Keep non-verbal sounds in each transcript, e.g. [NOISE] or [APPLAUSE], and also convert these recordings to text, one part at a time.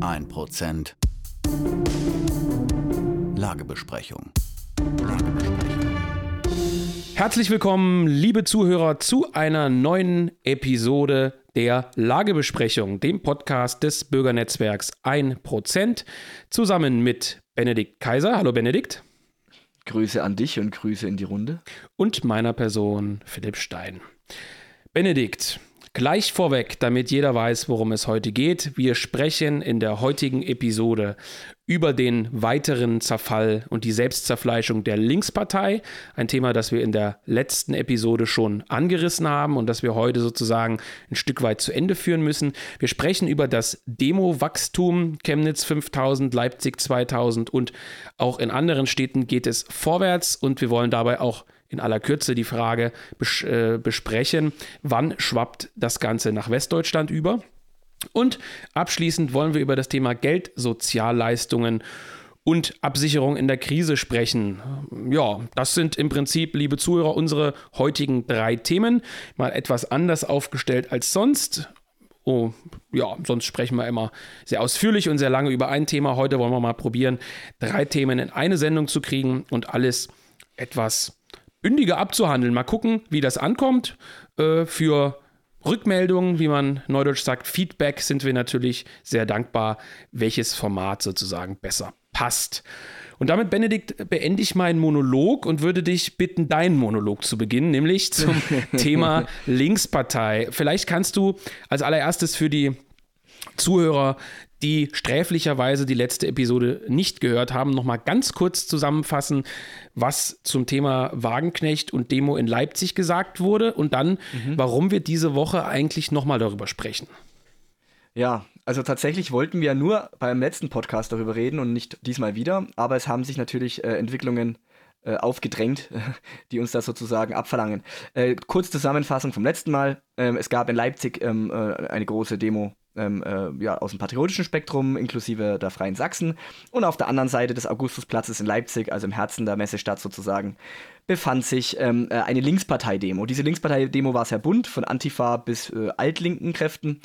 Ein Prozent. Lagebesprechung. Herzlich willkommen, liebe Zuhörer, zu einer neuen Episode der Lagebesprechung, dem Podcast des Bürgernetzwerks 1%, zusammen mit Benedikt Kaiser. Hallo Benedikt. Grüße an dich und Grüße in die Runde. Und meiner Person Philipp Stein. Benedikt, Gleich vorweg, damit jeder weiß, worum es heute geht. Wir sprechen in der heutigen Episode über den weiteren Zerfall und die Selbstzerfleischung der Linkspartei. Ein Thema, das wir in der letzten Episode schon angerissen haben und das wir heute sozusagen ein Stück weit zu Ende führen müssen. Wir sprechen über das Demo-Wachstum Chemnitz 5000, Leipzig 2000 und auch in anderen Städten geht es vorwärts und wir wollen dabei auch in aller Kürze die Frage bes äh, besprechen, wann schwappt das Ganze nach Westdeutschland über? Und abschließend wollen wir über das Thema Geldsozialleistungen und Absicherung in der Krise sprechen. Ja, das sind im Prinzip, liebe Zuhörer, unsere heutigen drei Themen. Mal etwas anders aufgestellt als sonst. Oh, ja, sonst sprechen wir immer sehr ausführlich und sehr lange über ein Thema. Heute wollen wir mal probieren, drei Themen in eine Sendung zu kriegen und alles etwas bündiger abzuhandeln. Mal gucken, wie das ankommt. Äh, für Rückmeldungen, wie man neudeutsch sagt, Feedback sind wir natürlich sehr dankbar, welches Format sozusagen besser passt. Und damit, Benedikt, beende ich meinen Monolog und würde dich bitten, deinen Monolog zu beginnen, nämlich zum [LAUGHS] Thema Linkspartei. Vielleicht kannst du als allererstes für die Zuhörer, die sträflicherweise die letzte Episode nicht gehört haben, nochmal ganz kurz zusammenfassen, was zum Thema Wagenknecht und Demo in Leipzig gesagt wurde und dann, mhm. warum wir diese Woche eigentlich nochmal darüber sprechen. Ja, also tatsächlich wollten wir ja nur beim letzten Podcast darüber reden und nicht diesmal wieder, aber es haben sich natürlich äh, Entwicklungen äh, aufgedrängt, [LAUGHS] die uns das sozusagen abverlangen. Äh, kurz Zusammenfassung vom letzten Mal. Ähm, es gab in Leipzig ähm, äh, eine große Demo ähm, äh, ja, aus dem patriotischen Spektrum, inklusive der Freien Sachsen. Und auf der anderen Seite des Augustusplatzes in Leipzig, also im Herzen der Messestadt sozusagen, befand sich ähm, äh, eine Linkspartei-Demo. Diese Linkspartei-Demo war sehr bunt, von Antifa bis äh, altlinken Kräften.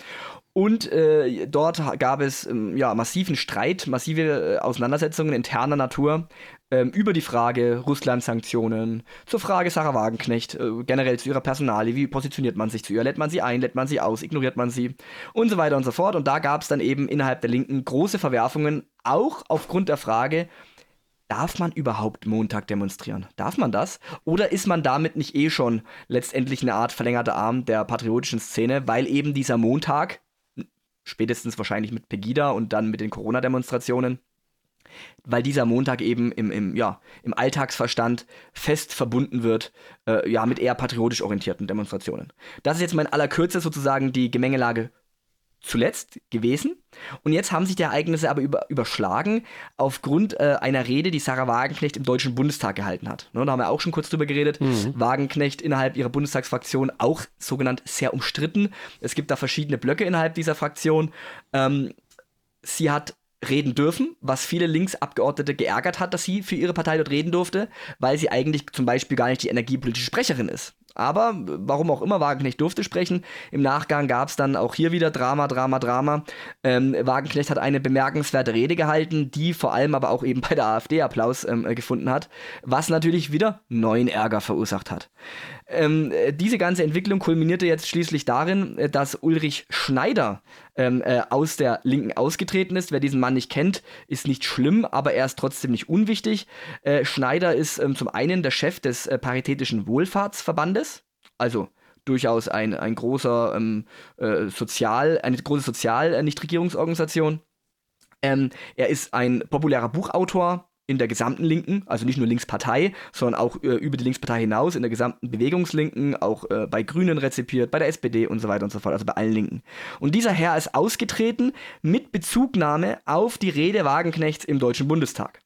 Und äh, dort gab es ähm, ja, massiven Streit, massive äh, Auseinandersetzungen interner Natur ähm, über die Frage Russland-Sanktionen, zur Frage Sarah Wagenknecht, äh, generell zu ihrer Personalie, wie positioniert man sich zu ihr, lädt man sie ein, lädt man sie aus, ignoriert man sie und so weiter und so fort. Und da gab es dann eben innerhalb der Linken große Verwerfungen, auch aufgrund der Frage, Darf man überhaupt Montag demonstrieren? Darf man das? Oder ist man damit nicht eh schon letztendlich eine Art verlängerter Arm der patriotischen Szene, weil eben dieser Montag, spätestens wahrscheinlich mit Pegida und dann mit den Corona-Demonstrationen, weil dieser Montag eben im, im, ja, im Alltagsverstand fest verbunden wird äh, ja, mit eher patriotisch orientierten Demonstrationen. Das ist jetzt mal in aller Kürze sozusagen die Gemengelage zuletzt gewesen. Und jetzt haben sich die Ereignisse aber über, überschlagen aufgrund äh, einer Rede, die Sarah Wagenknecht im Deutschen Bundestag gehalten hat. Ne, da haben wir auch schon kurz drüber geredet. Mhm. Wagenknecht innerhalb ihrer Bundestagsfraktion auch sogenannt sehr umstritten. Es gibt da verschiedene Blöcke innerhalb dieser Fraktion. Ähm, sie hat reden dürfen, was viele Linksabgeordnete geärgert hat, dass sie für ihre Partei dort reden durfte, weil sie eigentlich zum Beispiel gar nicht die energiepolitische Sprecherin ist. Aber warum auch immer, Wagenknecht durfte sprechen. Im Nachgang gab es dann auch hier wieder Drama, Drama, Drama. Ähm, Wagenknecht hat eine bemerkenswerte Rede gehalten, die vor allem aber auch eben [LAUGHS] bei der AfD Applaus ähm, gefunden hat, was natürlich wieder neuen Ärger verursacht hat. Ähm, diese ganze Entwicklung kulminierte jetzt schließlich darin, äh, dass Ulrich Schneider ähm, äh, aus der Linken ausgetreten ist. Wer diesen Mann nicht kennt, ist nicht schlimm, aber er ist trotzdem nicht unwichtig. Äh, Schneider ist ähm, zum einen der Chef des äh, Paritätischen Wohlfahrtsverbandes, also durchaus ein, ein großer ähm, äh, Sozial, eine große Sozial-Nichtregierungsorganisation. Ähm, er ist ein populärer Buchautor, in der gesamten Linken, also nicht nur Linkspartei, sondern auch äh, über die Linkspartei hinaus, in der gesamten Bewegungslinken, auch äh, bei Grünen rezipiert, bei der SPD und so weiter und so fort, also bei allen Linken. Und dieser Herr ist ausgetreten mit Bezugnahme auf die Rede Wagenknechts im Deutschen Bundestag.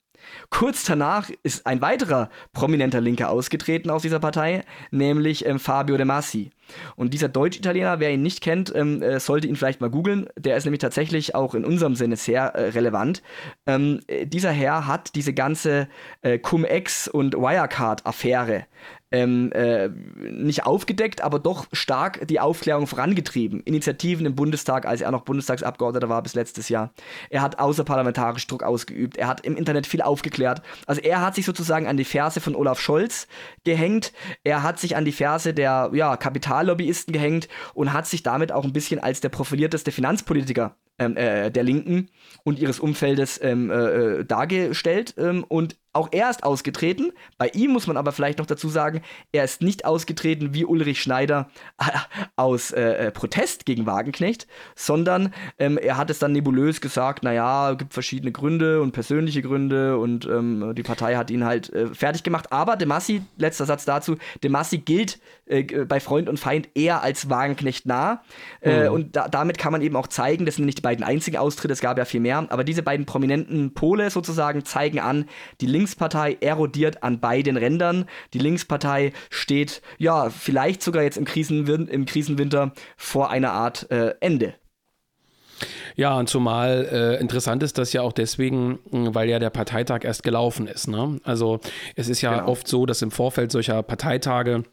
Kurz danach ist ein weiterer prominenter Linker ausgetreten aus dieser Partei, nämlich ähm, Fabio De Massi. Und dieser Deutsch-Italiener, wer ihn nicht kennt, ähm, äh, sollte ihn vielleicht mal googeln. Der ist nämlich tatsächlich auch in unserem Sinne sehr äh, relevant. Ähm, äh, dieser Herr hat diese ganze äh, Cum-Ex und Wirecard-Affäre ähm, äh, nicht aufgedeckt, aber doch stark die Aufklärung vorangetrieben. Initiativen im Bundestag, als er noch Bundestagsabgeordneter war bis letztes Jahr. Er hat außerparlamentarisch Druck ausgeübt. Er hat im Internet viel aufgeklärt. Also er hat sich sozusagen an die Ferse von Olaf Scholz gehängt. Er hat sich an die Ferse der ja, Kapitallobbyisten gehängt und hat sich damit auch ein bisschen als der profilierteste Finanzpolitiker ähm, äh, der Linken und ihres Umfeldes ähm, äh, äh dargestellt. Ähm, und auch er ist ausgetreten. Bei ihm muss man aber vielleicht noch dazu sagen, er ist nicht ausgetreten wie Ulrich Schneider äh, [LAUGHS] aus äh, äh, Protest gegen Wagenknecht, sondern ähm, er hat es dann nebulös gesagt, naja, es gibt verschiedene Gründe und persönliche Gründe und ähm, die Partei hat ihn halt äh, fertig gemacht. Aber De Massi, letzter Satz dazu, De Massi gilt äh, bei Freund und Feind eher als Wagenknecht nah. Äh, mhm. und da, damit kann man eben auch zeigen, das sind nicht die beiden einzigen Austritte, es gab ja viel mehr, aber diese beiden prominenten Pole sozusagen zeigen an, die Linkspartei erodiert an beiden Rändern. Die Linkspartei steht, ja, vielleicht sogar jetzt im, Krisenwin im Krisenwinter vor einer Art äh, Ende. Ja, und zumal äh, interessant ist das ja auch deswegen, weil ja der Parteitag erst gelaufen ist. Ne? Also es ist ja genau. oft so, dass im Vorfeld solcher Parteitage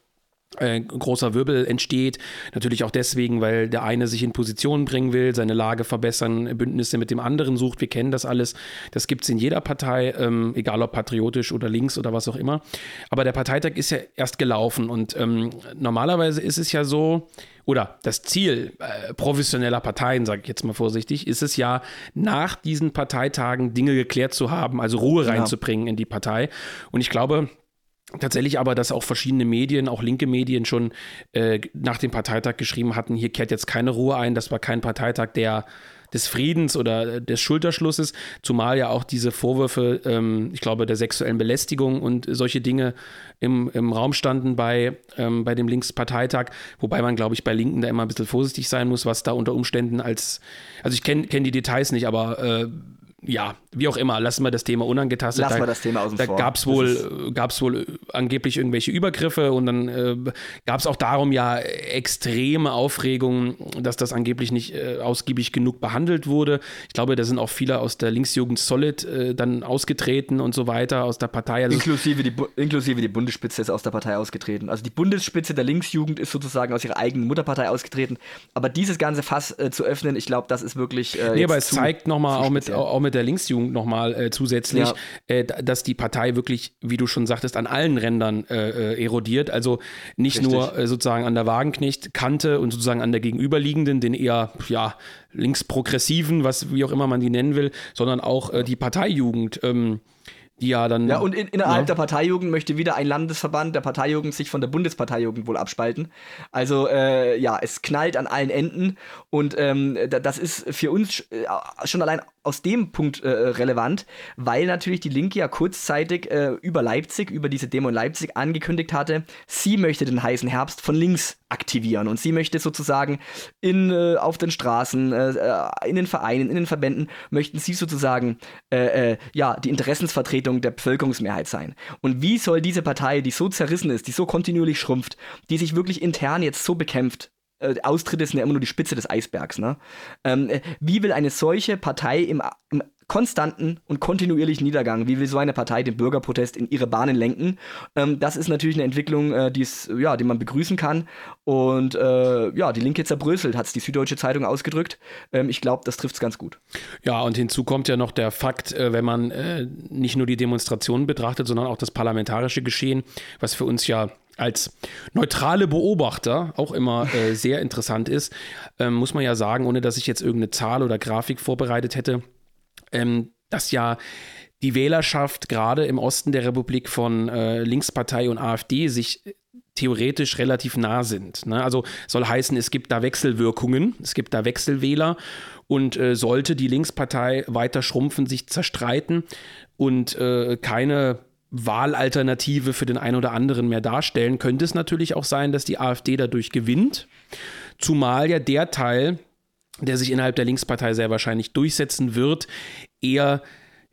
äh, großer Wirbel entsteht. Natürlich auch deswegen, weil der eine sich in Position bringen will, seine Lage verbessern, Bündnisse mit dem anderen sucht. Wir kennen das alles. Das gibt es in jeder Partei, ähm, egal ob patriotisch oder links oder was auch immer. Aber der Parteitag ist ja erst gelaufen und ähm, normalerweise ist es ja so, oder das Ziel äh, professioneller Parteien, sage ich jetzt mal vorsichtig, ist es ja, nach diesen Parteitagen Dinge geklärt zu haben, also Ruhe reinzubringen ja. in die Partei. Und ich glaube, Tatsächlich aber, dass auch verschiedene Medien, auch linke Medien schon äh, nach dem Parteitag geschrieben hatten, hier kehrt jetzt keine Ruhe ein, das war kein Parteitag der des Friedens oder des Schulterschlusses, zumal ja auch diese Vorwürfe, ähm, ich glaube, der sexuellen Belästigung und solche Dinge im, im Raum standen bei, ähm, bei dem Linksparteitag, wobei man, glaube ich, bei Linken da immer ein bisschen vorsichtig sein muss, was da unter Umständen als, also ich kenne kenn die Details nicht, aber äh, ja, wie auch immer, lassen wir das Thema unangetastet. Lassen da, wir das Thema außen da vor. Da gab es wohl, gab's wohl angeblich irgendwelche Übergriffe und dann äh, gab es auch darum ja extreme Aufregungen, dass das angeblich nicht äh, ausgiebig genug behandelt wurde. Ich glaube, da sind auch viele aus der Linksjugend Solid äh, dann ausgetreten und so weiter aus der Partei. Also inklusive, die, inklusive die Bundesspitze ist aus der Partei ausgetreten. Also die Bundesspitze der Linksjugend ist sozusagen aus ihrer eigenen Mutterpartei ausgetreten. Aber dieses ganze Fass äh, zu öffnen, ich glaube, das ist wirklich. Äh, nee, aber es zeigt nochmal auch mit, auch mit der Linksjugend nochmal äh, zusätzlich, ja. äh, dass die Partei wirklich, wie du schon sagtest, an allen Rändern äh, äh erodiert. Also nicht Richtig. nur äh, sozusagen an der Wagenknecht-Kante und sozusagen an der gegenüberliegenden, den eher, ja, linksprogressiven, was wie auch immer man die nennen will, sondern auch äh, die Parteijugend. Ähm, die ja dann. Ja, und in, innerhalb ja. der Parteijugend möchte wieder ein Landesverband der Parteijugend sich von der Bundesparteijugend wohl abspalten. Also, äh, ja, es knallt an allen Enden und ähm, das ist für uns äh, schon allein aus dem Punkt äh, relevant, weil natürlich die Linke ja kurzzeitig äh, über Leipzig, über diese Demo in Leipzig angekündigt hatte, sie möchte den heißen Herbst von links aktivieren und sie möchte sozusagen in, äh, auf den Straßen, äh, äh, in den Vereinen, in den Verbänden, möchten sie sozusagen ja, die Interessensvertretung der Bevölkerungsmehrheit sein. Und wie soll diese Partei, die so zerrissen ist, die so kontinuierlich schrumpft, die sich wirklich intern jetzt so bekämpft, äh, Austritte sind ja immer nur die Spitze des Eisbergs. Ne? Ähm, äh, wie will eine solche Partei im, im, konstanten und kontinuierlichen Niedergang, wie will so eine Partei den Bürgerprotest in ihre Bahnen lenken? Ähm, das ist natürlich eine Entwicklung, äh, ja, die man begrüßen kann. Und äh, ja, die Linke zerbröselt, hat es die Süddeutsche Zeitung ausgedrückt. Ähm, ich glaube, das trifft es ganz gut. Ja, und hinzu kommt ja noch der Fakt, äh, wenn man äh, nicht nur die Demonstrationen betrachtet, sondern auch das parlamentarische Geschehen, was für uns ja als neutrale Beobachter auch immer äh, sehr interessant ist, ähm, muss man ja sagen, ohne dass ich jetzt irgendeine Zahl oder Grafik vorbereitet hätte, ähm, dass ja die Wählerschaft gerade im Osten der Republik von äh, Linkspartei und AfD sich theoretisch relativ nah sind. Ne? Also soll heißen, es gibt da Wechselwirkungen, es gibt da Wechselwähler und äh, sollte die Linkspartei weiter schrumpfen, sich zerstreiten und äh, keine Wahlalternative für den einen oder anderen mehr darstellen, könnte es natürlich auch sein, dass die AfD dadurch gewinnt. Zumal ja der Teil, der sich innerhalb der Linkspartei sehr wahrscheinlich durchsetzen wird, eher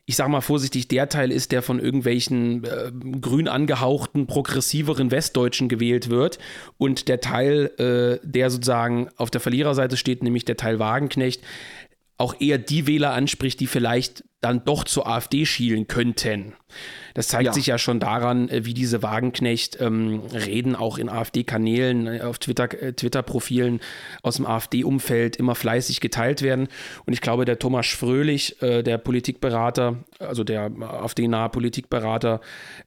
ich sag mal vorsichtig, der Teil ist, der von irgendwelchen äh, grün angehauchten, progressiveren Westdeutschen gewählt wird. Und der Teil, äh, der sozusagen auf der Verliererseite steht, nämlich der Teil Wagenknecht, auch eher die Wähler anspricht, die vielleicht dann doch zur AfD schielen könnten. Das zeigt ja. sich ja schon daran, äh, wie diese Wagenknecht-Reden ähm, auch in AfD-Kanälen, äh, auf Twitter, äh, Twitter-Profilen aus dem AfD-Umfeld immer fleißig geteilt werden. Und ich glaube, der Thomas Fröhlich, äh, der Politikberater, also der AfD-nahe Politikberater,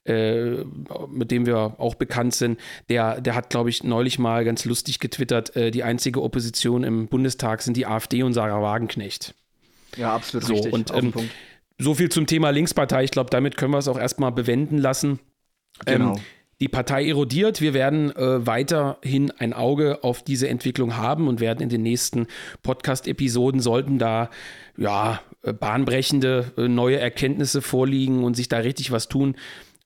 äh, mit dem wir auch bekannt sind, der, der hat, glaube ich, neulich mal ganz lustig getwittert, äh, die einzige Opposition im Bundestag sind die AfD und Sarah Wagenknecht. Ja, absolut so, richtig. Und ähm, so viel zum Thema Linkspartei. Ich glaube, damit können wir es auch erstmal bewenden lassen. Genau. Ähm, die Partei erodiert. Wir werden äh, weiterhin ein Auge auf diese Entwicklung haben und werden in den nächsten Podcast-Episoden, sollten da ja äh, bahnbrechende äh, neue Erkenntnisse vorliegen und sich da richtig was tun,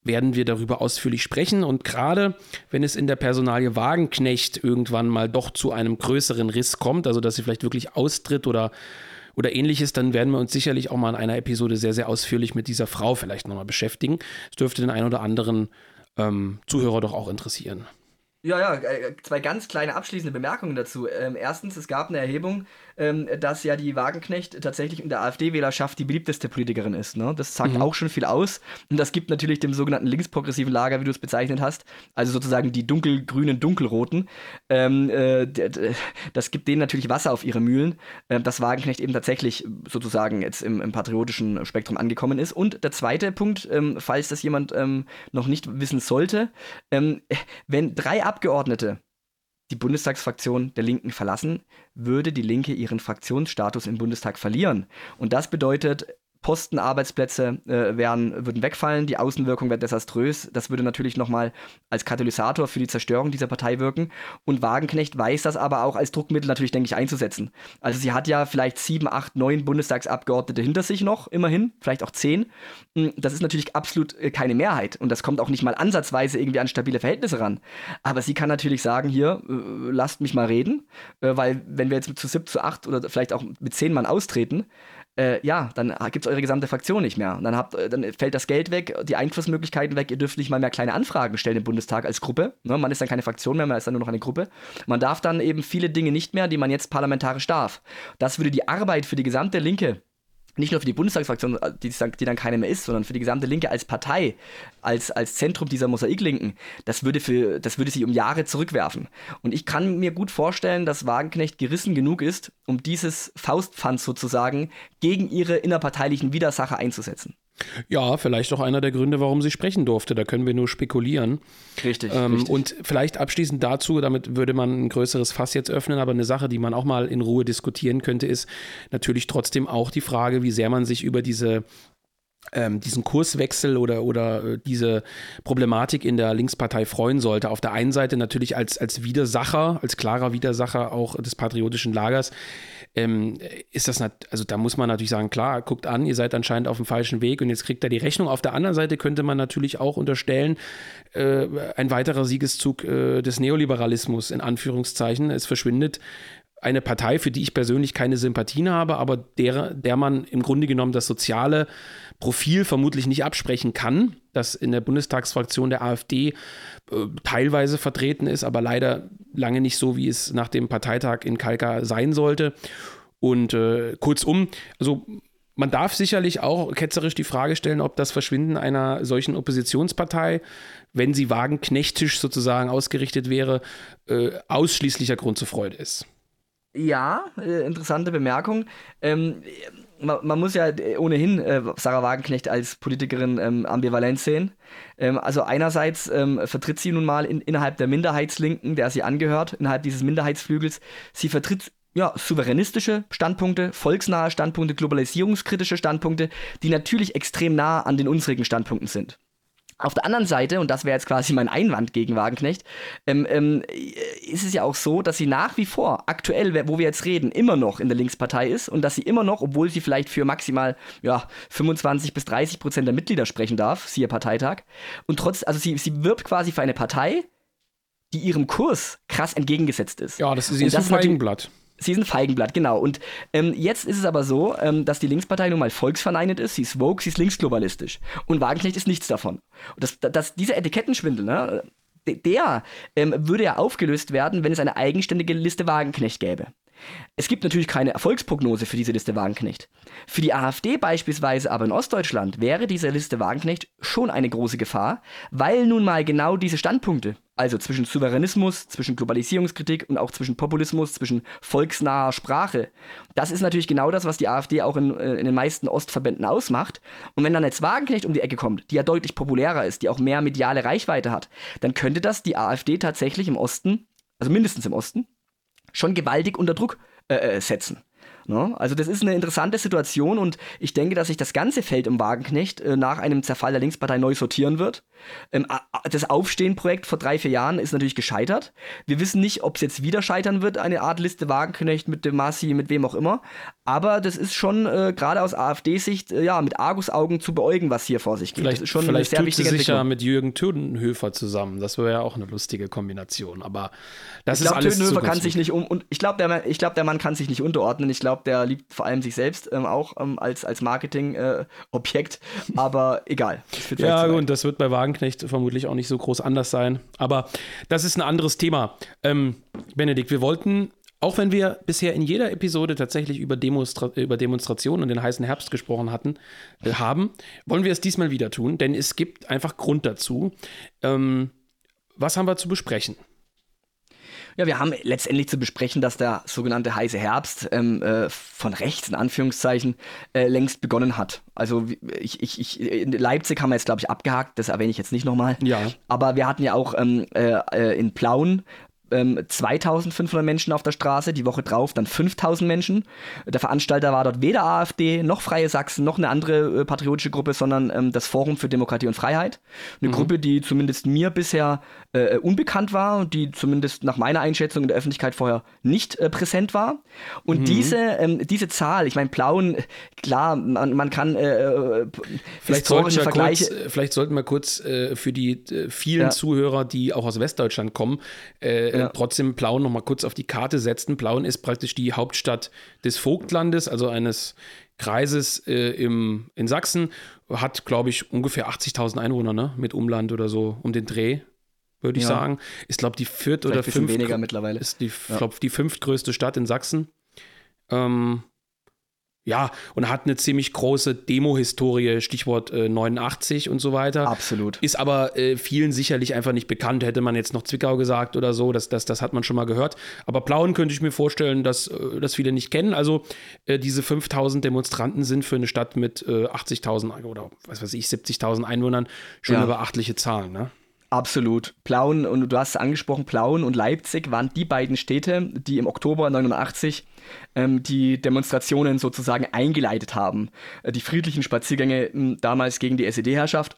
werden wir darüber ausführlich sprechen. Und gerade wenn es in der Personalie Wagenknecht irgendwann mal doch zu einem größeren Riss kommt, also dass sie vielleicht wirklich austritt oder oder ähnliches, dann werden wir uns sicherlich auch mal in einer Episode sehr, sehr ausführlich mit dieser Frau vielleicht nochmal beschäftigen. Es dürfte den einen oder anderen ähm, Zuhörer doch auch interessieren. Ja, ja, äh, zwei ganz kleine abschließende Bemerkungen dazu. Ähm, erstens, es gab eine Erhebung, ähm, dass ja die Wagenknecht tatsächlich in der AfD-Wählerschaft die beliebteste Politikerin ist. Ne? Das sagt mhm. auch schon viel aus. Und das gibt natürlich dem sogenannten linksprogressiven Lager, wie du es bezeichnet hast, also sozusagen die dunkelgrünen, dunkelroten, ähm, äh, das gibt denen natürlich Wasser auf ihre Mühlen, äh, dass Wagenknecht eben tatsächlich sozusagen jetzt im, im, patriotischen Spektrum angekommen ist. Und der zweite Punkt, ähm, falls das jemand ähm, noch nicht wissen sollte, ähm, wenn drei Abgeordnete die Bundestagsfraktion der Linken verlassen, würde die Linke ihren Fraktionsstatus im Bundestag verlieren. Und das bedeutet, Posten, Arbeitsplätze äh, wären, würden wegfallen, die Außenwirkung wäre desaströs. Das würde natürlich nochmal als Katalysator für die Zerstörung dieser Partei wirken. Und Wagenknecht weiß das aber auch als Druckmittel natürlich, denke ich, einzusetzen. Also sie hat ja vielleicht sieben, acht, neun Bundestagsabgeordnete hinter sich noch, immerhin, vielleicht auch zehn. Hm, das ist natürlich absolut äh, keine Mehrheit. Und das kommt auch nicht mal ansatzweise irgendwie an stabile Verhältnisse ran. Aber sie kann natürlich sagen, hier, äh, lasst mich mal reden, äh, weil wenn wir jetzt zu sieb, zu acht oder vielleicht auch mit zehn Mann austreten, äh, ja, dann gibt es eure gesamte Fraktion nicht mehr. Dann, habt, äh, dann fällt das Geld weg, die Einflussmöglichkeiten weg, ihr dürft nicht mal mehr kleine Anfragen stellen im Bundestag als Gruppe. Ne? Man ist dann keine Fraktion mehr, man ist dann nur noch eine Gruppe. Man darf dann eben viele Dinge nicht mehr, die man jetzt parlamentarisch darf. Das würde die Arbeit für die gesamte Linke nicht nur für die Bundestagsfraktion, die, die, dann keine mehr ist, sondern für die gesamte Linke als Partei, als, als Zentrum dieser Mosaiklinken, das würde, für, das würde sie um Jahre zurückwerfen. Und ich kann mir gut vorstellen, dass Wagenknecht gerissen genug ist, um dieses Faustpfand sozusagen gegen ihre innerparteilichen Widersacher einzusetzen. Ja, vielleicht auch einer der Gründe, warum sie sprechen durfte. Da können wir nur spekulieren. Richtig, ähm, richtig. Und vielleicht abschließend dazu, damit würde man ein größeres Fass jetzt öffnen, aber eine Sache, die man auch mal in Ruhe diskutieren könnte, ist natürlich trotzdem auch die Frage, wie sehr man sich über diese ähm, diesen Kurswechsel oder, oder äh, diese Problematik in der Linkspartei freuen sollte. Auf der einen Seite natürlich als, als Widersacher, als klarer Widersacher auch des patriotischen Lagers, ähm, ist das, also da muss man natürlich sagen, klar, guckt an, ihr seid anscheinend auf dem falschen Weg und jetzt kriegt er die Rechnung. Auf der anderen Seite könnte man natürlich auch unterstellen, äh, ein weiterer Siegeszug äh, des Neoliberalismus in Anführungszeichen. Es verschwindet eine Partei, für die ich persönlich keine Sympathien habe, aber der, der man im Grunde genommen das soziale Profil vermutlich nicht absprechen kann, das in der Bundestagsfraktion der AfD äh, teilweise vertreten ist, aber leider lange nicht so, wie es nach dem Parteitag in Kalka sein sollte. Und äh, kurzum, also man darf sicherlich auch ketzerisch die Frage stellen, ob das Verschwinden einer solchen Oppositionspartei, wenn sie wagenknechtisch sozusagen ausgerichtet wäre, äh, ausschließlicher Grund zur Freude ist. Ja, äh, interessante Bemerkung. Ähm, man, man, muss ja ohnehin äh, Sarah Wagenknecht als Politikerin ähm, ambivalent sehen. Ähm, also einerseits ähm, vertritt sie nun mal in, innerhalb der Minderheitslinken, der sie angehört, innerhalb dieses Minderheitsflügels, sie vertritt ja, souveränistische Standpunkte, volksnahe Standpunkte, globalisierungskritische Standpunkte, die natürlich extrem nah an den unsrigen Standpunkten sind. Auf der anderen Seite, und das wäre jetzt quasi mein Einwand gegen Wagenknecht, ähm, ähm, ist es ja auch so, dass sie nach wie vor, aktuell, wo wir jetzt reden, immer noch in der Linkspartei ist und dass sie immer noch, obwohl sie vielleicht für maximal ja, 25 bis 30 Prozent der Mitglieder sprechen darf, siehe Parteitag, und trotz, also sie, sie wirbt quasi für eine Partei, die ihrem Kurs krass entgegengesetzt ist. Ja, das ist, ihr Feigenblatt Sie ist ein Feigenblatt, genau. Und ähm, jetzt ist es aber so, ähm, dass die Linkspartei nun mal volksverneinend ist, sie ist woke, sie ist linksglobalistisch. Und Wagenknecht ist nichts davon. Und das, das, dieser Etikettenschwindel, ne, der ähm, würde ja aufgelöst werden, wenn es eine eigenständige Liste Wagenknecht gäbe. Es gibt natürlich keine Erfolgsprognose für diese Liste Wagenknecht. Für die AfD beispielsweise aber in Ostdeutschland wäre diese Liste Wagenknecht schon eine große Gefahr, weil nun mal genau diese Standpunkte, also zwischen Souveränismus, zwischen Globalisierungskritik und auch zwischen Populismus, zwischen volksnaher Sprache, das ist natürlich genau das, was die AfD auch in, äh, in den meisten Ostverbänden ausmacht. Und wenn dann jetzt Wagenknecht um die Ecke kommt, die ja deutlich populärer ist, die auch mehr mediale Reichweite hat, dann könnte das die AfD tatsächlich im Osten, also mindestens im Osten, schon gewaltig unter Druck äh, äh setzen. Ne? Also das ist eine interessante Situation und ich denke, dass sich das ganze Feld um Wagenknecht äh, nach einem Zerfall der Linkspartei neu sortieren wird. Das Aufstehen-Projekt vor drei, vier Jahren ist natürlich gescheitert. Wir wissen nicht, ob es jetzt wieder scheitern wird, eine Art Liste Wagenknecht mit dem Massi, mit wem auch immer. Aber das ist schon äh, gerade aus AfD-Sicht äh, ja mit Argusaugen zu beäugen, was hier vor sich geht. Vielleicht, das ist schon vielleicht eine sehr tut sie sich ja mit Jürgen Tödenhöfer zusammen. Das wäre ja auch eine lustige Kombination. Aber das ich glaub, ist alles Tödenhöfer kann sich nicht um und ich glaube, der, glaub, der Mann kann sich nicht unterordnen. Ich glaube, der liebt vor allem sich selbst ähm, auch ähm, als, als Marketing-Objekt. Äh, aber egal. Ja, und das wird bei Wagenknecht vermutlich auch nicht so groß anders sein. Aber das ist ein anderes Thema. Ähm, Benedikt, wir wollten auch wenn wir bisher in jeder Episode tatsächlich über, Demonstra über Demonstrationen und den heißen Herbst gesprochen hatten, äh, haben, wollen wir es diesmal wieder tun, denn es gibt einfach Grund dazu. Ähm, was haben wir zu besprechen? Ja, wir haben letztendlich zu besprechen, dass der sogenannte heiße Herbst ähm, äh, von rechts in Anführungszeichen äh, längst begonnen hat. Also ich, ich, ich, in Leipzig haben wir jetzt, glaube ich, abgehakt, das erwähne ich jetzt nicht nochmal. Ja. Aber wir hatten ja auch ähm, äh, äh in Plauen ähm, 2500 Menschen auf der Straße, die Woche drauf dann 5000 Menschen. Der Veranstalter war dort weder AfD noch Freie Sachsen noch eine andere äh, patriotische Gruppe, sondern ähm, das Forum für Demokratie und Freiheit. Eine mhm. Gruppe, die zumindest mir bisher äh, unbekannt war die zumindest nach meiner Einschätzung in der Öffentlichkeit vorher nicht äh, präsent war. Und mhm. diese, ähm, diese Zahl, ich meine, Plauen, klar, man, man kann äh, äh vielleicht sollten wir Vergleiche. Kurz, äh, vielleicht sollten wir kurz für die vielen ja. Zuhörer, die auch aus Westdeutschland kommen, ja. trotzdem Plauen nochmal kurz auf die Karte setzen. Plauen ist praktisch die Hauptstadt des Vogtlandes, also eines Kreises äh, im, in Sachsen. Hat, glaube ich, ungefähr 80.000 Einwohner, ne? Mit Umland oder so um den Dreh, würde ich ja. sagen. Ist, glaube die viert oder fünft. weniger mittlerweile. Ist die, ja. glaube die fünftgrößte Stadt in Sachsen. Ähm, ja, und hat eine ziemlich große Demo-Historie, Stichwort äh, 89 und so weiter. Absolut. Ist aber äh, vielen sicherlich einfach nicht bekannt. Hätte man jetzt noch Zwickau gesagt oder so, das, das, das hat man schon mal gehört. Aber Plauen könnte ich mir vorstellen, dass äh, das viele nicht kennen. Also äh, diese 5000 Demonstranten sind für eine Stadt mit 80.000 äh, oder was weiß ich, 70.000 Einwohnern schon ja. eine beachtliche Zahlen, ne? Absolut. Plauen, und du hast es angesprochen, Plauen und Leipzig waren die beiden Städte, die im Oktober 89 ähm, die Demonstrationen sozusagen eingeleitet haben. Äh, die friedlichen Spaziergänge äh, damals gegen die SED-Herrschaft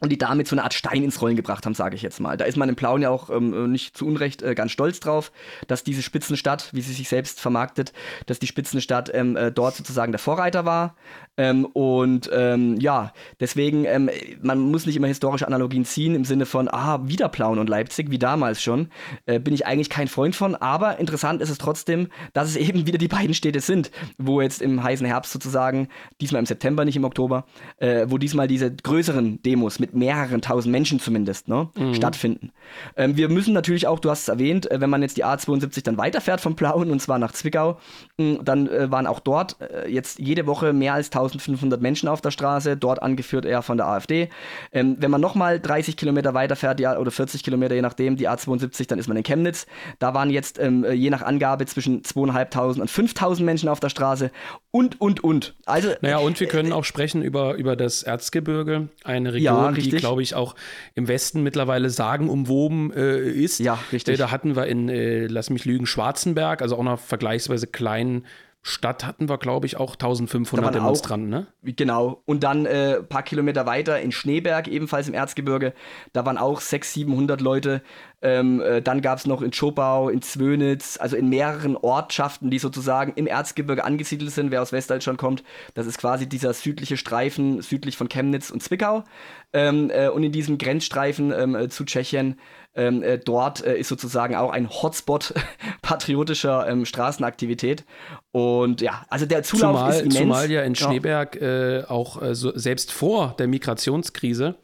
und die damit so eine Art Stein ins Rollen gebracht haben, sage ich jetzt mal. Da ist man in Plauen ja auch ähm, nicht zu Unrecht äh, ganz stolz drauf, dass diese Spitzenstadt, wie sie sich selbst vermarktet, dass die Spitzenstadt ähm, äh, dort sozusagen der Vorreiter war. Ähm, und ähm, ja, deswegen, ähm, man muss nicht immer historische Analogien ziehen im Sinne von, ah, wieder Plauen und Leipzig, wie damals schon. Äh, bin ich eigentlich kein Freund von, aber interessant ist es trotzdem, dass es [LAUGHS] eben wieder die beiden Städte sind, wo jetzt im heißen Herbst sozusagen, diesmal im September, nicht im Oktober, äh, wo diesmal diese größeren Demos mit mit mehreren tausend Menschen zumindest ne, mhm. stattfinden. Ähm, wir müssen natürlich auch, du hast es erwähnt, äh, wenn man jetzt die A72 dann weiterfährt von Plauen und zwar nach Zwickau, mh, dann äh, waren auch dort äh, jetzt jede Woche mehr als 1500 Menschen auf der Straße, dort angeführt eher von der AfD. Ähm, wenn man nochmal 30 Kilometer weiterfährt ja, oder 40 Kilometer, je nachdem, die A72, dann ist man in Chemnitz. Da waren jetzt ähm, äh, je nach Angabe zwischen 2.500 und 5.000 Menschen auf der Straße und, und, und. Also, naja, und wir können auch sprechen über, über das Erzgebirge, eine Region, ja, die, glaube ich, auch im Westen mittlerweile sagenumwoben äh, ist. Ja, richtig. Äh, da hatten wir in, äh, lass mich lügen, Schwarzenberg, also auch einer vergleichsweise kleinen Stadt hatten wir, glaube ich, auch 1500 Demonstranten, auch, ne? Genau. Und dann ein äh, paar Kilometer weiter in Schneeberg, ebenfalls im Erzgebirge, da waren auch 600, 700 Leute. Ähm, äh, dann gab es noch in Schopau, in Zwönitz, also in mehreren Ortschaften, die sozusagen im Erzgebirge angesiedelt sind. Wer aus Westdeutschland kommt, das ist quasi dieser südliche Streifen südlich von Chemnitz und Zwickau. Ähm, äh, und in diesem Grenzstreifen ähm, äh, zu Tschechien, ähm, äh, dort äh, ist sozusagen auch ein Hotspot [LAUGHS] patriotischer ähm, Straßenaktivität. Und ja, also der Zulauf zumal, ist immens. Zumal ja in Schneeberg äh, auch so, selbst vor der Migrationskrise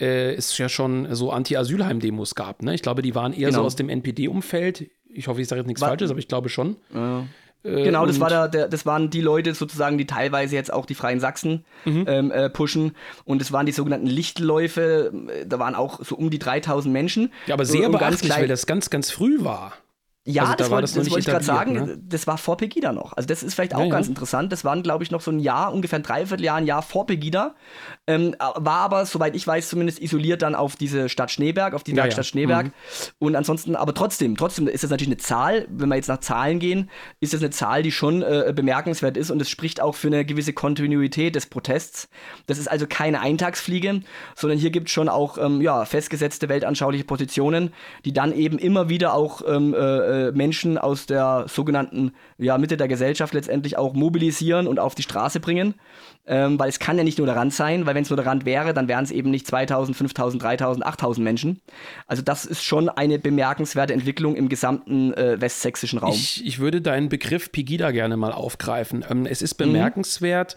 äh, es ja schon so Anti-Asylheim-Demos gab. Ne? Ich glaube, die waren eher Genau. so aus dem NPD-Umfeld. Ich hoffe, ich sage jetzt nichts Wa- Falsches, aber ich glaube schon. Ja. Äh, Genau, das, war der, der, das waren die Leute sozusagen, die teilweise jetzt auch die Freien Sachsen Mhm. ähm, äh, pushen. Und es waren die sogenannten Lichtläufe. Da waren auch so um die 3000 Menschen. Ja, aber sehr Und beachtlich, klein- weil das ganz, ganz früh war. Ja, Also da das, war wollte, das das wollte ich gerade sagen. ne? Das war vor Pegida noch. Also das ist vielleicht auch Ja, ja. ganz interessant. Das waren, glaube ich, noch so ein Jahr, ungefähr ein Dreivierteljahr, ein Jahr vor Pegida. Ähm, war aber, soweit ich weiß, zumindest isoliert dann auf diese Stadt Schneeberg, auf die Ja, ja. Werkstatt Schneeberg. Mhm. Und ansonsten, aber trotzdem, trotzdem ist das natürlich eine Zahl, wenn wir jetzt nach Zahlen gehen, ist das eine Zahl, die schon äh, bemerkenswert ist und es spricht auch für eine gewisse Kontinuität des Protests. Das ist also keine Eintagsfliege, sondern hier gibt es schon auch ähm, ja, festgesetzte weltanschauliche Positionen, die dann eben immer wieder auch ähm, äh, äh, Menschen aus der sogenannten ja, Mitte der Gesellschaft letztendlich auch mobilisieren und auf die Straße bringen. Ähm, weil es kann ja nicht nur der Rand sein, weil wenn es nur der Rand wäre, dann wären es eben nicht 2000, 5000, 3000, 8000 Menschen. Also das ist schon eine bemerkenswerte Entwicklung im gesamten äh, westsächsischen Raum. Ich, ich würde deinen Begriff Pegida gerne mal aufgreifen. Ähm, es ist bemerkenswert,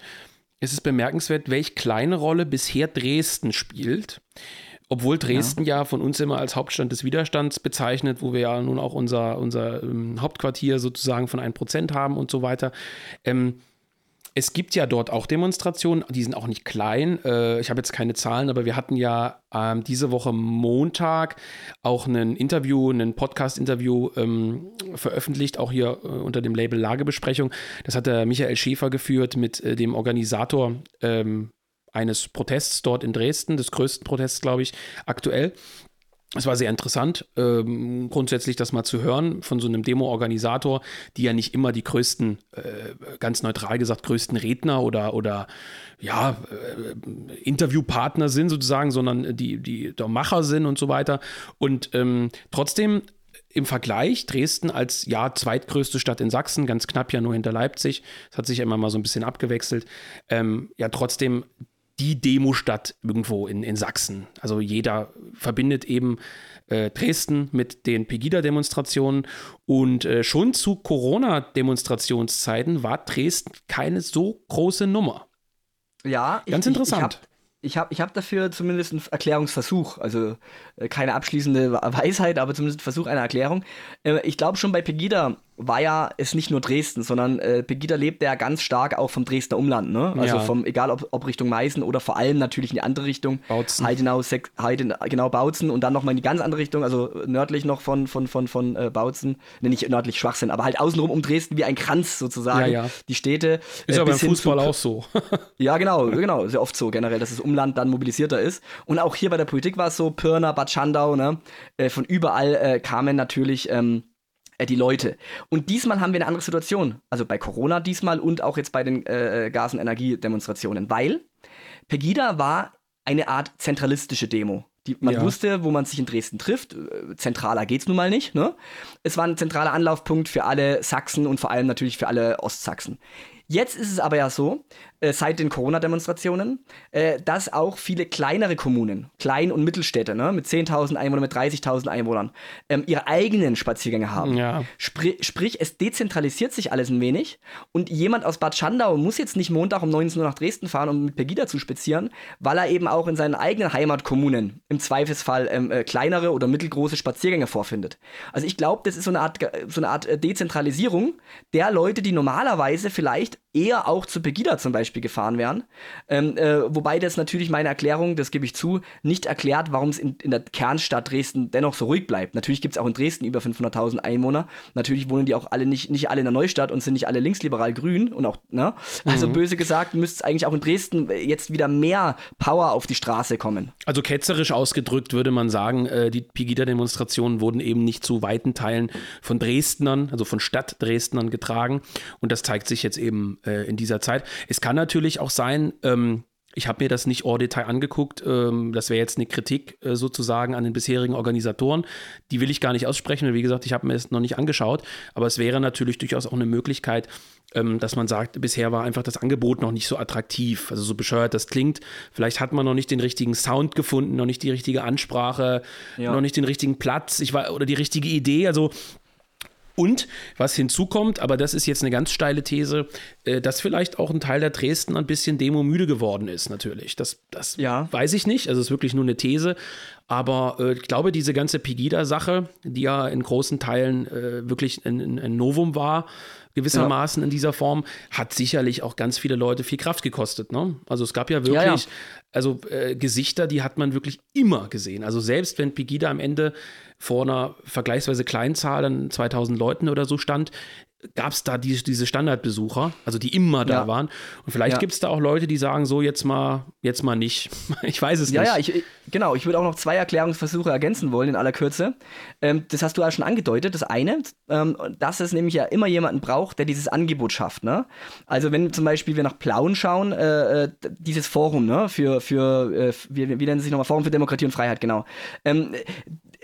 es ist bemerkenswert, welche kleine Rolle bisher Dresden spielt. Obwohl Dresden ja. von uns immer als Hauptstadt des Widerstands bezeichnet, wo wir ja nun auch unser, unser ähm, Hauptquartier sozusagen von 1% haben und so weiter. Ähm, es gibt ja dort auch Demonstrationen, die sind auch nicht klein. Äh, ich habe jetzt keine Zahlen, aber wir hatten ja ähm, diese Woche Montag auch ein Interview, ein Podcast-Interview ähm, veröffentlicht, auch hier äh, unter dem Label Lagebesprechung. Das hat der Michael Schäfer geführt mit äh, dem Organisator ähm, eines Protests dort in Dresden, des größten Protests, glaube ich, aktuell. Es war sehr interessant, ähm, grundsätzlich das mal zu hören von so einem Demo-Organisator, die ja nicht immer die größten, äh, ganz neutral gesagt, größten Redner oder, oder ja, äh, Interviewpartner sind sozusagen, sondern die, die der Macher sind und so weiter. Und ähm, trotzdem im Vergleich Dresden als ja zweitgrößte Stadt in Sachsen, ganz knapp ja nur hinter Leipzig, das hat sich ja immer mal so ein bisschen abgewechselt, ähm, ja trotzdem die Demostadt irgendwo in, in Sachsen. Also jeder verbindet eben äh, Dresden mit den Pegida-Demonstrationen und äh, schon zu Corona-Demonstrationszeiten war Dresden keine so große Nummer. Ja, Ganz interessant. Ich habe ich hab dafür zumindest einen Erklärungsversuch, also äh, keine abschließende Weisheit, aber zumindest einen Versuch einer Erklärung. Äh, ich glaube schon bei Pegida war ja es nicht nur Dresden, sondern äh, Pegida lebte ja ganz stark auch vom Dresdner Umland, ne? Also Ja. vom, egal ob, ob Richtung Meißen oder vor allem natürlich in die andere Richtung. Bautzen. Heidenau, Sek, Heiden, genau, Bautzen und dann nochmal in die ganz andere Richtung, also nördlich noch von, von, von, von äh, Bautzen. Ne, nicht nördlich Schwachsinn, aber halt außenrum um Dresden wie ein Kranz sozusagen. Ja, ja. Die Städte. Ist äh, aber im hin zu Fußball auch so. [LAUGHS] ja, genau, genau. Sehr oft so generell, dass das Umland dann mobilisierter ist. Und auch hier bei der Politik war es so, Pirna, Bad Schandau, ne? Äh, von überall äh, kamen natürlich ähm, äh, die Leute. Und diesmal haben wir eine andere Situation. Also bei Corona diesmal und auch jetzt bei den äh, Gas- und Energiedemonstrationen. Weil Pegida war eine Art zentralistische Demo. Die, man Ja. wusste, wo man sich in Dresden trifft. Äh, Zentraler geht's nun mal nicht. Ne? Es war ein zentraler Anlaufpunkt für alle Sachsen und vor allem natürlich für alle Ostsachsen. Jetzt ist es aber ja so, äh, seit den Corona-Demonstrationen, äh, dass auch viele kleinere Kommunen, Klein- und Mittelstädte, ne, mit 10.000 Einwohnern, mit 30.000 Einwohnern, ähm, ihre eigenen Spaziergänge haben. Ja. Spri sprich, es dezentralisiert sich alles ein wenig und jemand aus Bad Schandau muss jetzt nicht Montag um 19 Uhr nach Dresden fahren, um mit Pegida zu spazieren, weil er eben auch in seinen eigenen Heimatkommunen im Zweifelsfall ähm, äh, kleinere oder mittelgroße Spaziergänge vorfindet. Also ich glaube, das ist so eine Art, ge- so eine Art äh, Dezentralisierung der Leute, die normalerweise vielleicht eher auch zu Pegida zum Beispiel gefahren wären. Ähm, äh, wobei das natürlich meine Erklärung, das gebe ich zu, nicht erklärt, warum es in, in der Kernstadt Dresden dennoch so ruhig bleibt. Natürlich gibt es auch in Dresden über 500.000 Einwohner. Natürlich wohnen die auch alle nicht, nicht alle in der Neustadt und sind nicht alle linksliberal grün und auch, ne? Also böse gesagt, müsste es eigentlich auch in Dresden jetzt wieder mehr Power auf die Straße kommen. Also ketzerisch ausgedrückt würde man sagen, äh, die Pegida-Demonstrationen wurden eben nicht zu weiten Teilen von Dresdnern, also von Stadtdresdnern getragen. Und das zeigt sich jetzt eben äh, in dieser Zeit. Es kann natürlich auch sein, ähm, Ich habe mir das nicht au Detail angeguckt. Ähm, das wäre jetzt eine Kritik äh, sozusagen an den bisherigen Organisatoren. Die will ich gar nicht aussprechen. Wie gesagt, ich habe mir es noch nicht angeschaut. Aber es wäre natürlich durchaus auch eine Möglichkeit, ähm, dass man sagt, bisher war einfach das Angebot noch nicht so attraktiv. Also so bescheuert das klingt. Vielleicht hat man noch nicht den richtigen Sound gefunden, noch nicht die richtige Ansprache, ja. noch nicht den richtigen Platz ich war, oder die richtige Idee. Also und was hinzukommt, aber das ist jetzt eine ganz steile These, äh, dass vielleicht auch ein Teil der Dresden ein bisschen demomüde geworden ist, natürlich. Das, das ja. weiß ich nicht. Also es ist wirklich nur eine These. Aber äh, ich glaube, diese ganze Pegida-Sache, die ja in großen Teilen äh, wirklich ein, ein Novum war, gewissermaßen ja. in dieser Form, hat sicherlich auch ganz viele Leute viel Kraft gekostet. Ne? Also es gab ja wirklich, ja, ja. also äh, Gesichter, die hat man wirklich immer gesehen. Also selbst wenn Pegida am Ende vor einer vergleichsweise kleinen Zahl, dann 2000 Leuten oder so stand, gab es da die, diese Standardbesucher, also die immer da ja. waren. Und vielleicht ja. gibt es da auch Leute, die sagen, so jetzt mal, jetzt mal nicht. [LAUGHS] Ich weiß es ja, nicht. Ja, ja, genau. Ich würde auch noch zwei Erklärungsversuche ergänzen wollen in aller Kürze. Ähm, das hast du ja schon angedeutet. Das eine, ähm, dass es nämlich ja immer jemanden braucht, der dieses Angebot schafft. Ne? Also wenn zum Beispiel wir nach Plauen schauen, äh, äh dieses Forum ne? für, für äh, wie, wie nennen sie sich nochmal, Forum für Demokratie und Freiheit, genau. Ähm,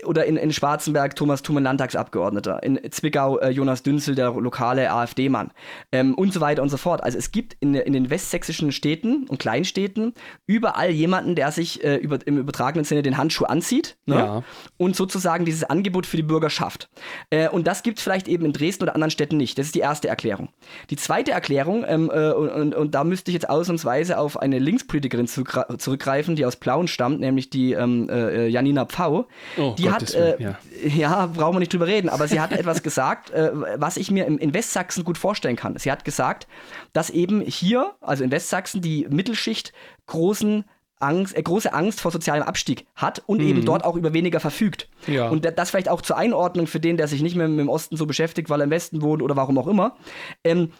oder in, in Schwarzenberg Thomas Thumann, Landtagsabgeordneter, in Zwickau äh, Jonas Dünzel, der lokale AfD-Mann ähm, und so weiter und so fort. Also es gibt in, in den westsächsischen Städten und Kleinstädten überall jemanden, der sich äh, über, im übertragenen Sinne den Handschuh anzieht ne? ja. und sozusagen dieses Angebot für die Bürger schafft. Äh, und das gibt es vielleicht eben in Dresden oder anderen Städten nicht. Das ist die erste Erklärung. Die zweite Erklärung, ähm, äh, und, und, und, da müsste ich jetzt ausnahmsweise auf eine Linkspolitikerin zurückgreifen, die aus Plauen stammt, nämlich die ähm, äh, Janina Pfau. Oh, die hat, äh, ja. ja, brauchen wir nicht drüber reden, aber sie hat [LAUGHS] etwas gesagt, äh, was ich mir im, in Westsachsen gut vorstellen kann. Sie hat gesagt, dass eben hier, also in Westsachsen, die Mittelschicht großen Angst, äh, große Angst vor sozialem Abstieg hat und mhm. eben dort auch über weniger verfügt. Ja. Und das vielleicht auch zur Einordnung für den, der sich nicht mehr mit dem Osten so beschäftigt, weil er im Westen wohnt oder warum auch immer. Ähm,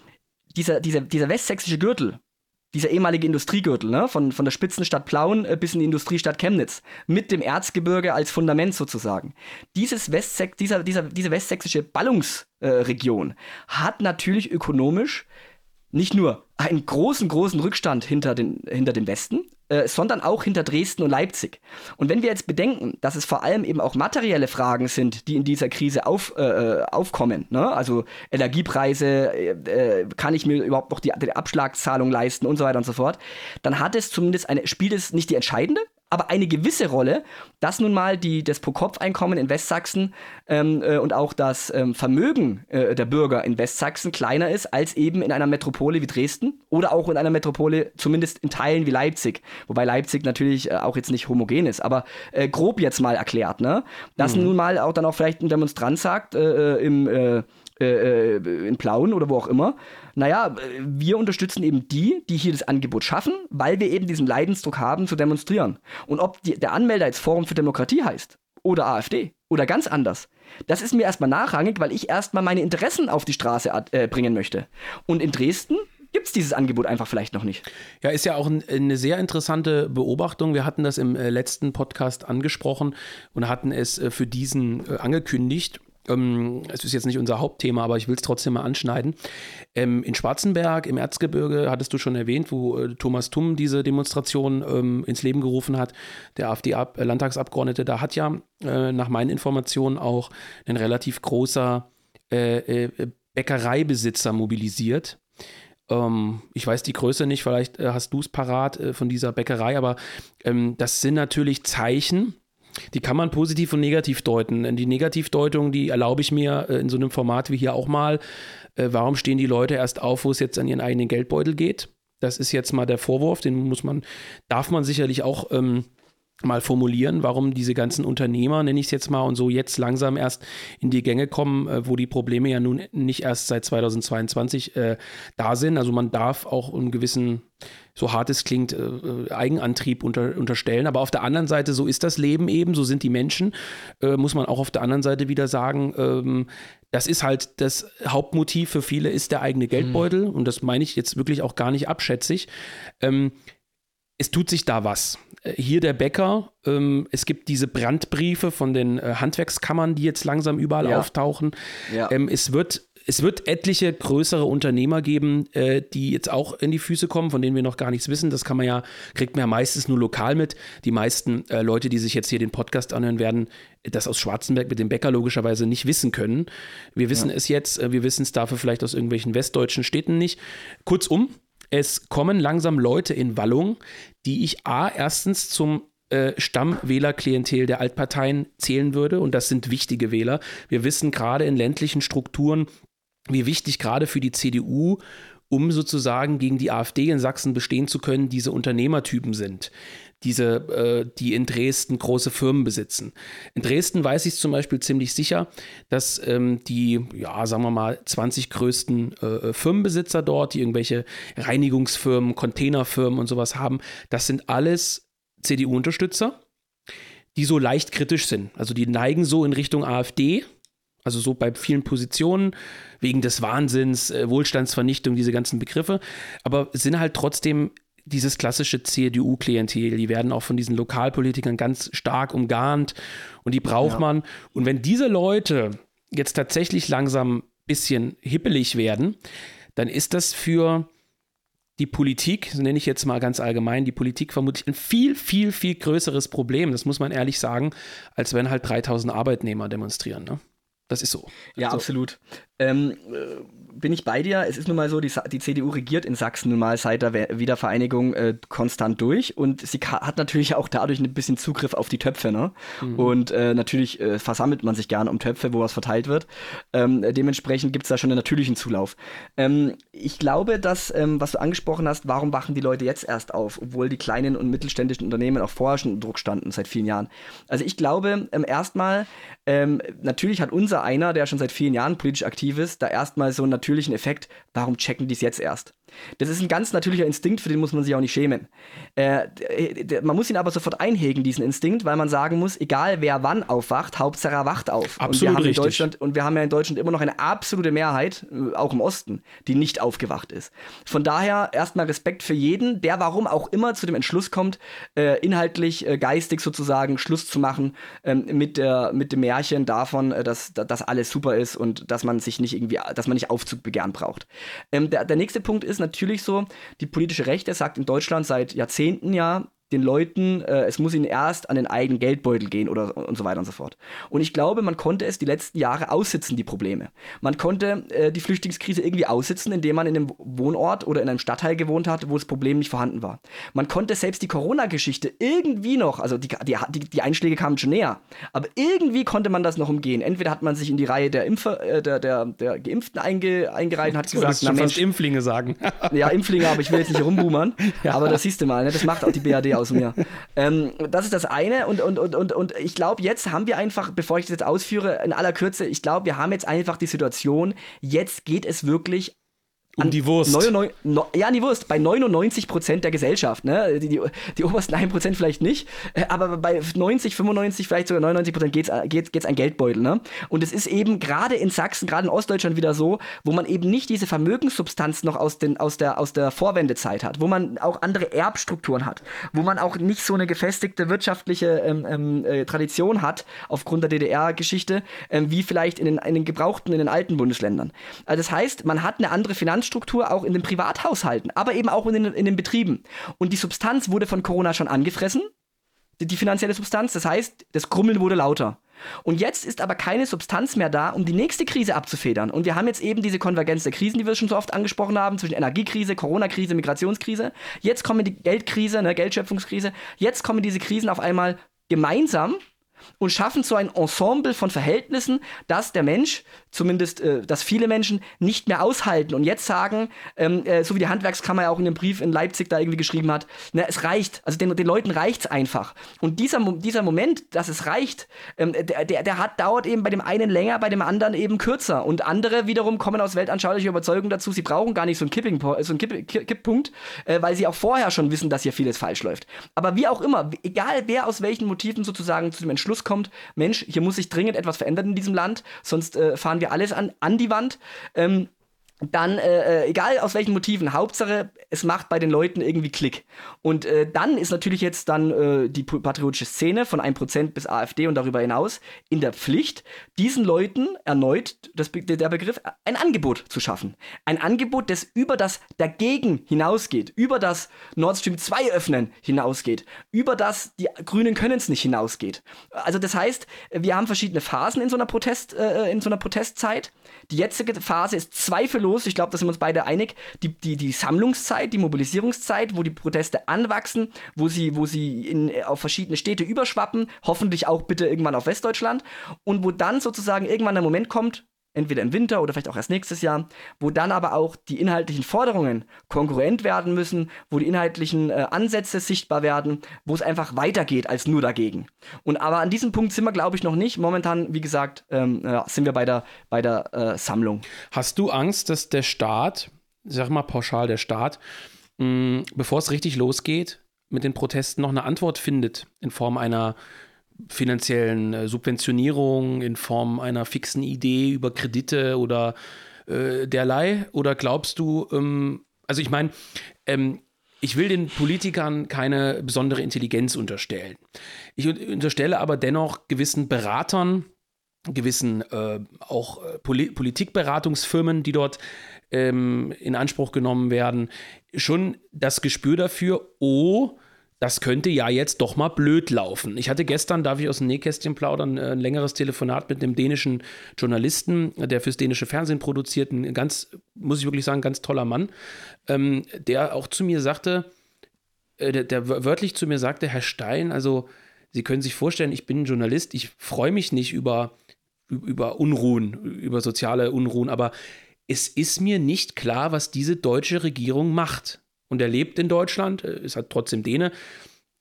dieser, dieser, dieser westsächsische Gürtel, dieser ehemalige Industriegürtel, ne? von, von der Spitzenstadt Plauen äh, bis in die Industriestadt Chemnitz, mit dem Erzgebirge als Fundament sozusagen. Dieses Westsex, dieser, dieser, diese westsächsische Ballungsregion äh, hat natürlich ökonomisch nicht nur einen großen, großen Rückstand hinter, den, hinter dem Westen, äh, sondern auch hinter Dresden und Leipzig. Und wenn wir jetzt bedenken, dass es vor allem eben auch materielle Fragen sind, die in dieser Krise auf, äh, äh aufkommen, ne? also Energiepreise, äh, äh, kann ich mir überhaupt noch die, die Abschlagszahlung leisten und so weiter und so fort, dann hat es zumindest eine, spielt es nicht die entscheidende, aber eine gewisse Rolle, dass nun mal die, das Pro-Kopf-Einkommen in Westsachsen ähm, äh, und auch das ähm, Vermögen äh, der Bürger in Westsachsen kleiner ist als eben in einer Metropole wie Dresden oder auch in einer Metropole zumindest in Teilen wie Leipzig. Wobei Leipzig natürlich äh, auch jetzt nicht homogen ist, aber äh, grob jetzt mal erklärt, ne? Dass mhm. nun mal auch dann auch vielleicht ein Demonstrant sagt äh, äh, im in Plauen oder wo auch immer, naja, wir unterstützen eben die, die hier das Angebot schaffen, weil wir eben diesen Leidensdruck haben, zu demonstrieren. Und ob die, der Anmelder jetzt Forum für Demokratie heißt oder AfD oder ganz anders, das ist mir erstmal nachrangig, weil ich erstmal meine Interessen auf die Straße äh, bringen möchte. Und in Dresden gibt es dieses Angebot einfach vielleicht noch nicht. Ja, ist ja auch ein, eine sehr interessante Beobachtung. Wir hatten das im äh, letzten Podcast angesprochen und hatten es äh, für diesen äh, angekündigt. Ähm, es ist jetzt nicht unser Hauptthema, aber ich will es trotzdem mal anschneiden. Ähm, in Schwarzenberg im Erzgebirge hattest du schon erwähnt, wo äh, Thomas Tumm diese Demonstration ähm, ins Leben gerufen hat, der AfD-Landtagsabgeordnete. Da hat ja äh, nach meinen Informationen auch ein relativ großer äh, äh Bäckereibesitzer mobilisiert. Ähm, ich weiß die Größe nicht, vielleicht äh, hast du es parat äh, von dieser Bäckerei, aber ähm, das sind natürlich Zeichen die kann man positiv und negativ deuten. Die Negativdeutung, die erlaube ich mir äh, in so einem Format wie hier auch mal. Äh, warum stehen die Leute erst auf, wo es jetzt an ihren eigenen Geldbeutel geht? Das ist jetzt mal der Vorwurf, den muss man, darf man sicherlich auch ähm, mal formulieren, warum diese ganzen Unternehmer, nenne ich es jetzt mal, und so jetzt langsam erst in die Gänge kommen, äh, wo die Probleme ja nun nicht erst seit 2022 äh, da sind. Also man darf auch einen gewissen, so hart es klingt, äh, äh, Eigenantrieb unter, unterstellen. Aber auf der anderen Seite, so ist das Leben eben, so sind die Menschen, äh, muss man auch auf der anderen Seite wieder sagen, ähm, das ist halt das Hauptmotiv für viele ist der eigene Geldbeutel. Mhm. Und das meine ich jetzt wirklich auch gar nicht abschätzig. Ähm, es tut sich da was. Hier der Bäcker, ähm, es gibt diese Brandbriefe von den äh, Handwerkskammern, die jetzt langsam überall ja. auftauchen. Ja. Ähm, es wird es wird etliche größere Unternehmer geben, äh, die jetzt auch in die Füße kommen, von denen wir noch gar nichts wissen. Das kann man ja, kriegt man ja meistens nur lokal mit. Die meisten äh, Leute, die sich jetzt hier den Podcast anhören werden, das aus Schwarzenberg mit dem Bäcker logischerweise nicht wissen können. Wir wissen ja. es jetzt, äh, wir wissen es dafür vielleicht aus irgendwelchen westdeutschen Städten nicht. Kurzum, es kommen langsam Leute in Wallung, die ich A, erstens zum äh, Stammwählerklientel der Altparteien zählen würde. Und das sind wichtige Wähler. Wir wissen gerade in ländlichen Strukturen, wie wichtig gerade für die CDU um sozusagen gegen die AfD in Sachsen bestehen zu können, diese Unternehmertypen sind, diese, äh, die in Dresden große Firmen besitzen. In Dresden weiß ich zum Beispiel ziemlich sicher, dass ähm, die, ja, sagen wir mal, 20 größten äh, Firmenbesitzer dort, die irgendwelche Reinigungsfirmen, Containerfirmen und sowas haben, das sind alles CDU-Unterstützer, die so leicht kritisch sind. Also die neigen so in Richtung AfD, also so bei vielen Positionen, wegen des Wahnsinns, äh, Wohlstandsvernichtung, diese ganzen Begriffe, aber sind halt trotzdem dieses klassische CDU-Klientel. Die werden auch von diesen Lokalpolitikern ganz stark umgarnt und die braucht ja. man. Und wenn diese Leute jetzt tatsächlich langsam ein bisschen hippelig werden, dann ist das für die Politik, so nenne ich jetzt mal ganz allgemein, die Politik vermutlich ein viel, viel, viel größeres Problem, das muss man ehrlich sagen, als wenn halt 3000 Arbeitnehmer demonstrieren. Ne? Das ist so. Ja, so. absolut. Ähm, äh, bin ich bei dir. Es ist nun mal so, die, die CDU regiert in Sachsen nun mal seit der Wiedervereinigung äh, konstant durch und sie hat natürlich auch dadurch ein bisschen Zugriff auf die Töpfe. Ne? Mhm. Und äh, natürlich äh, versammelt man sich gerne um Töpfe, wo was verteilt wird. Ähm, dementsprechend gibt es da schon einen natürlichen Zulauf. Ähm, ich glaube, dass, ähm, was du angesprochen hast, warum wachen die Leute jetzt erst auf, obwohl die kleinen und mittelständischen Unternehmen auch vorher schon unter Druck standen seit vielen Jahren. Also ich glaube, ähm, erstmal, ähm, natürlich hat unser einer, der schon seit vielen Jahren politisch aktiv ist, da erstmal so einen natürlichen Effekt, warum checken die es jetzt erst? Das ist ein ganz natürlicher Instinkt, für den muss man sich auch nicht schämen. Äh, man muss ihn aber sofort einhegen, diesen Instinkt, weil man sagen muss, egal wer wann aufwacht, Hauptsache er wacht auf. Absolut und wir haben richtig. In Deutschland, und wir haben ja in Deutschland immer noch eine absolute Mehrheit, äh, auch im Osten, die nicht aufgewacht ist. Von daher erstmal Respekt für jeden, der warum auch immer zu dem Entschluss kommt, äh, inhaltlich, äh, geistig sozusagen Schluss zu machen ähm, mit, der, mit dem Märchen davon, äh, dass, dass alles super ist und dass man sich nicht irgendwie, dass man nicht Aufzugbegehren braucht. Ähm, der, der nächste Punkt ist natürlich so, die politische Rechte sagt in Deutschland seit Jahrzehnten ja, den Leuten, äh, es muss ihnen erst an den eigenen Geldbeutel gehen oder und so weiter und so fort. Und ich glaube, man konnte es die letzten Jahre aussitzen, die Probleme. Man konnte äh, die Flüchtlingskrise irgendwie aussitzen, indem man in einem Wohnort oder in einem Stadtteil gewohnt hat, wo das Problem nicht vorhanden war. Man konnte selbst die Corona-Geschichte irgendwie noch, also die, die, die, Einschläge kamen schon näher, aber irgendwie konnte man das noch umgehen. Entweder hat man sich in die Reihe der, Impfer, äh, der, der, der Geimpften einge, eingereiht und hat gesagt, na Mensch, Impflinge sagen. ja, Impflinge, aber ich will jetzt nicht [LAUGHS] rumboomern. ja. Aber das siehst du mal, ne? das macht auch die BAD aus aus mir. [LAUGHS] ähm, das ist das eine und, und, und, und, und ich glaube, jetzt haben wir einfach, bevor ich das jetzt ausführe, in aller Kürze, ich glaube, wir haben jetzt einfach die Situation, jetzt geht es wirklich um die Wurst. 99, no, ja, die Wurst. Bei 99 Prozent der Gesellschaft. Ne? Die, die, die obersten 1 Prozent vielleicht nicht. Äh, aber bei 90, 95, vielleicht sogar 99 Prozent geht es geht's, geht's ein Geldbeutel. Ne? Und es ist eben gerade in Sachsen, gerade in Ostdeutschland wieder so, wo man eben nicht diese Vermögenssubstanz noch aus, den, aus, der, aus der Vorwendezeit hat. Wo man auch andere Erbstrukturen hat. Wo man auch nicht so eine gefestigte wirtschaftliche ähm, ähm, äh, Tradition hat, aufgrund der DDR-Geschichte, ähm, wie vielleicht in den, in den gebrauchten, in den alten Bundesländern. Also das heißt, man hat eine andere Finanz Finanzstruktur auch in den Privathaushalten, aber eben auch in den, in den Betrieben. Und die Substanz wurde von Corona schon angefressen, die, die finanzielle Substanz. Das heißt, das Krummeln wurde lauter. Und jetzt ist aber keine Substanz mehr da, um die nächste Krise abzufedern. Und wir haben jetzt eben diese Konvergenz der Krisen, die wir schon so oft angesprochen haben, zwischen Energiekrise, Corona-Krise, Migrationskrise. Jetzt kommen die Geldkrise, ne, Geldschöpfungskrise. Jetzt kommen diese Krisen auf einmal gemeinsam und schaffen so ein Ensemble von Verhältnissen, dass der Mensch, zumindest äh, dass viele Menschen, nicht mehr aushalten und jetzt sagen, ähm, äh, so wie die Handwerkskammer ja auch in dem Brief in Leipzig da irgendwie geschrieben hat, na, es reicht. Also den, den Leuten reicht es einfach. Und dieser, dieser Moment, dass es reicht, ähm, der, der, der hat, dauert eben bei dem einen länger, bei dem anderen eben kürzer. Und andere wiederum kommen aus weltanschaulicher Überzeugung dazu, sie brauchen gar nicht so einen, Kipping, so einen Kipp, Kipppunkt, äh, weil sie auch vorher schon wissen, dass hier vieles falsch läuft. Aber wie auch immer, egal wer aus welchen Motiven sozusagen zu dem Entschluss Schluss kommt, Mensch, hier muss sich dringend etwas verändern in diesem Land, sonst äh, fahren wir alles an, an die Wand. Ähm, dann, äh, äh, egal aus welchen Motiven, Hauptsache, es macht bei den Leuten irgendwie Klick. Und äh, dann ist natürlich jetzt dann äh, die patriotische Szene von 1% bis AfD und darüber hinaus in der Pflicht, diesen Leuten erneut, das, der Begriff, ein Angebot zu schaffen. Ein Angebot, das über das dagegen hinausgeht, über das Nord Stream 2 öffnen hinausgeht, über das die Grünen können es nicht hinausgeht. Also das heißt, wir haben verschiedene Phasen in so einer Protest, äh, in so einer Protestzeit. Die jetzige Phase ist zweifellos, ich glaube, da sind wir uns beide einig, die, die, die Sammlungszeit, die Mobilisierungszeit, wo die Proteste anwachsen, wo sie, wo sie in, auf verschiedene Städte überschwappen, hoffentlich auch bitte irgendwann auf Westdeutschland. Und wo dann sozusagen irgendwann der Moment kommt, entweder im Winter oder vielleicht auch erst nächstes Jahr, wo dann aber auch die inhaltlichen Forderungen konkurrent werden müssen, wo die inhaltlichen äh, Ansätze sichtbar werden, wo es einfach weitergeht als nur dagegen. Und aber an diesem Punkt sind wir, glaube ich, noch nicht. Momentan, wie gesagt, ähm, ja, sind wir bei der, bei der äh, Sammlung. Hast du Angst, dass der Staat, sag mal pauschal der Staat, bevor es richtig losgeht, mit den Protesten noch eine Antwort findet in Form einer finanziellen äh, Subventionierung, in Form einer fixen Idee über Kredite oder äh, derlei? Oder glaubst du, ähm, also ich meine, ähm, ich will den Politikern keine besondere Intelligenz unterstellen. Ich unterstelle aber dennoch gewissen Beratern, gewissen äh, auch äh, Poli Politikberatungsfirmen, die dort ähm, in Anspruch genommen werden, schon das Gespür dafür, oh, das könnte ja jetzt doch mal blöd laufen. Ich hatte gestern, darf ich aus dem Nähkästchen plaudern, äh, ein längeres Telefonat mit einem dänischen Journalisten, der fürs dänische Fernsehen produziert, ein ganz, muss ich wirklich sagen, ganz toller Mann, ähm, der auch zu mir sagte, äh, der, der wörtlich zu mir sagte, Herr Stein, also Sie können sich vorstellen, ich bin Journalist, ich freue mich nicht über, über Unruhen, über soziale Unruhen, aber es ist mir nicht klar, was diese deutsche Regierung macht und er lebt in Deutschland, äh, ist halt trotzdem Däne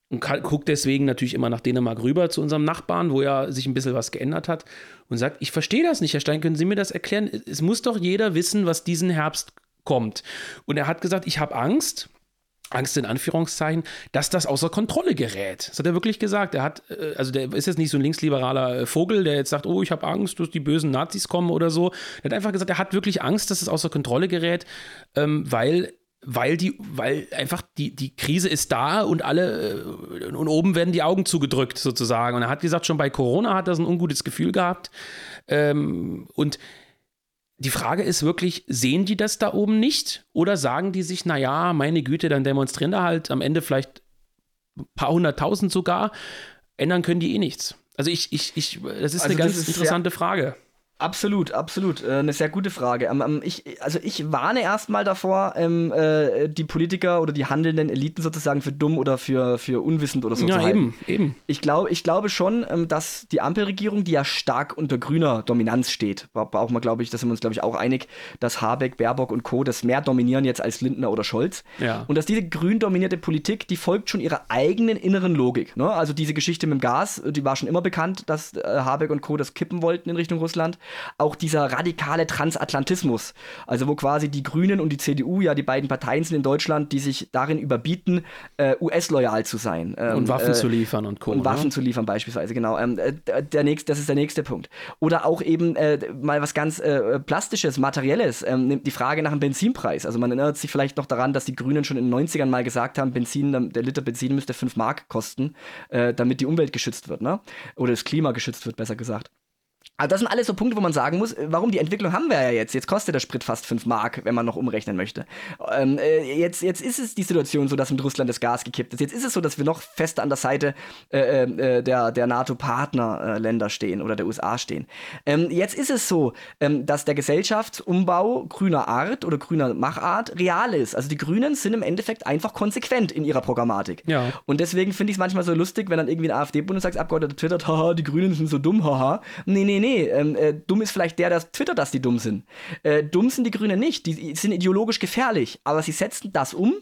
und guckt deswegen natürlich immer nach Dänemark rüber zu unserem Nachbarn, wo ja sich ein bisschen was geändert hat und sagt, ich verstehe das nicht, Herr Stein, können Sie mir das erklären? Es muss doch jeder wissen, was diesen Herbst kommt. Und er hat gesagt, ich habe Angst, Angst in Anführungszeichen, dass das außer Kontrolle gerät. Das hat er wirklich gesagt. Er hat, äh, also der ist jetzt nicht so ein linksliberaler äh, Vogel, der jetzt sagt, oh, ich habe Angst, dass die bösen Nazis kommen oder so. Er hat einfach gesagt, er hat wirklich Angst, dass es außer Kontrolle gerät, ähm, weil weil die, weil einfach die, die Krise ist da und alle äh, und oben werden die Augen zugedrückt sozusagen. Und er hat gesagt, schon bei Corona hat er so ein ungutes Gefühl gehabt. Ähm, und die Frage ist wirklich, sehen die das da oben nicht? Oder sagen die sich, naja, meine Güte, dann demonstrieren da halt am Ende vielleicht ein paar hunderttausend sogar. Ändern können die eh nichts. Also ich, ich, ich, das ist also eine ganz ist interessante Frage. Absolut, absolut. Äh, eine sehr gute Frage. Ähm, ähm, ich, also ich warne erstmal davor, ähm, äh, die Politiker oder die handelnden Eliten sozusagen für dumm oder für, für unwissend oder so ja, zu halten. eben, eben. Ich, glaub, ich glaube schon, dass die Ampelregierung, die ja stark unter grüner Dominanz steht, braucht man, glaube ich, da sind wir uns, glaube ich, auch einig, dass Habeck, Baerbock und Co. das mehr dominieren jetzt als Lindner oder Scholz. Ja. Und dass diese grün dominierte Politik, die folgt schon ihrer eigenen inneren Logik. Ne? Also diese Geschichte mit dem Gas, die war schon immer bekannt, dass äh, Habeck und Co. das kippen wollten in Richtung Russland auch dieser radikale Transatlantismus, also wo quasi die Grünen und die CDU ja die beiden Parteien sind in Deutschland, die sich darin überbieten, äh, US-loyal zu sein. Ähm, und Waffen äh, zu liefern und Co. Und Waffen ne? zu liefern beispielsweise, genau. Ähm, äh, der nächste, das ist der nächste Punkt. Oder auch eben äh, mal was ganz äh, Plastisches, Materielles, ähm, die Frage nach dem Benzinpreis. Also man erinnert sich vielleicht noch daran, dass die Grünen schon in den 90ern mal gesagt haben, Benzin, der Liter Benzin müsste 5 Mark kosten, äh, damit die Umwelt geschützt wird, ne? Oder das Klima geschützt wird, besser gesagt. Also das sind alles so Punkte, wo man sagen muss, äh, warum die Entwicklung haben wir ja jetzt. Jetzt kostet der Sprit fast 5 Mark, wenn man noch umrechnen möchte. Ähm, äh, jetzt, jetzt ist es die Situation so, dass mit Russland das Gas gekippt ist. Jetzt ist es so, dass wir noch fester an der Seite äh, äh, der, der NATO-Partnerländer stehen oder der USA stehen. Ähm, jetzt ist es so, ähm, dass der Gesellschaftsumbau grüner Art oder grüner Machart real ist. Also die Grünen sind im Endeffekt einfach konsequent in ihrer Programmatik. Ja. Und deswegen finde ich es manchmal so lustig, wenn dann irgendwie ein AfD-Bundestagsabgeordneter twittert, haha, die Grünen sind so dumm, haha. Nee, nee, nee, ähm, äh, dumm ist vielleicht der, der twittert, dass die dumm sind. Äh, dumm sind die Grünen nicht, die sind ideologisch gefährlich, aber sie setzen das um,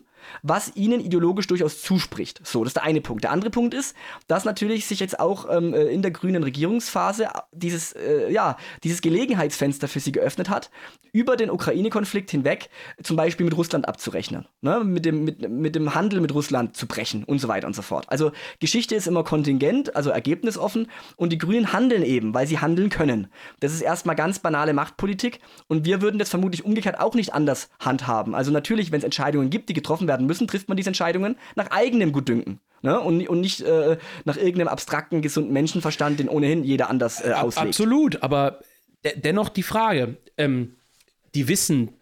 was ihnen ideologisch durchaus zuspricht. So, das ist der eine Punkt. Der andere Punkt ist, dass natürlich sich jetzt auch ähm, äh, in der grünen Regierungsphase dieses, äh, ja, dieses Gelegenheitsfenster für sie geöffnet hat, über den Ukraine-Konflikt hinweg zum Beispiel mit Russland abzurechnen, ne? mit, dem, mit, mit dem Handel mit Russland zu brechen und so weiter und so fort. Also Geschichte ist immer kontingent, also ergebnisoffen und die Grünen handeln eben, weil sie handeln können. Das ist erstmal ganz banale Machtpolitik und wir würden das vermutlich umgekehrt auch nicht anders handhaben. Also natürlich, wenn es Entscheidungen gibt, die getroffen werden müssen, trifft man diese Entscheidungen nach eigenem Gutdünken. Ne? Und, und nicht äh, nach irgendeinem abstrakten, gesunden Menschenverstand, den ohnehin jeder anders äh, auslegt. Absolut, aber de dennoch die Frage, ähm, die wissen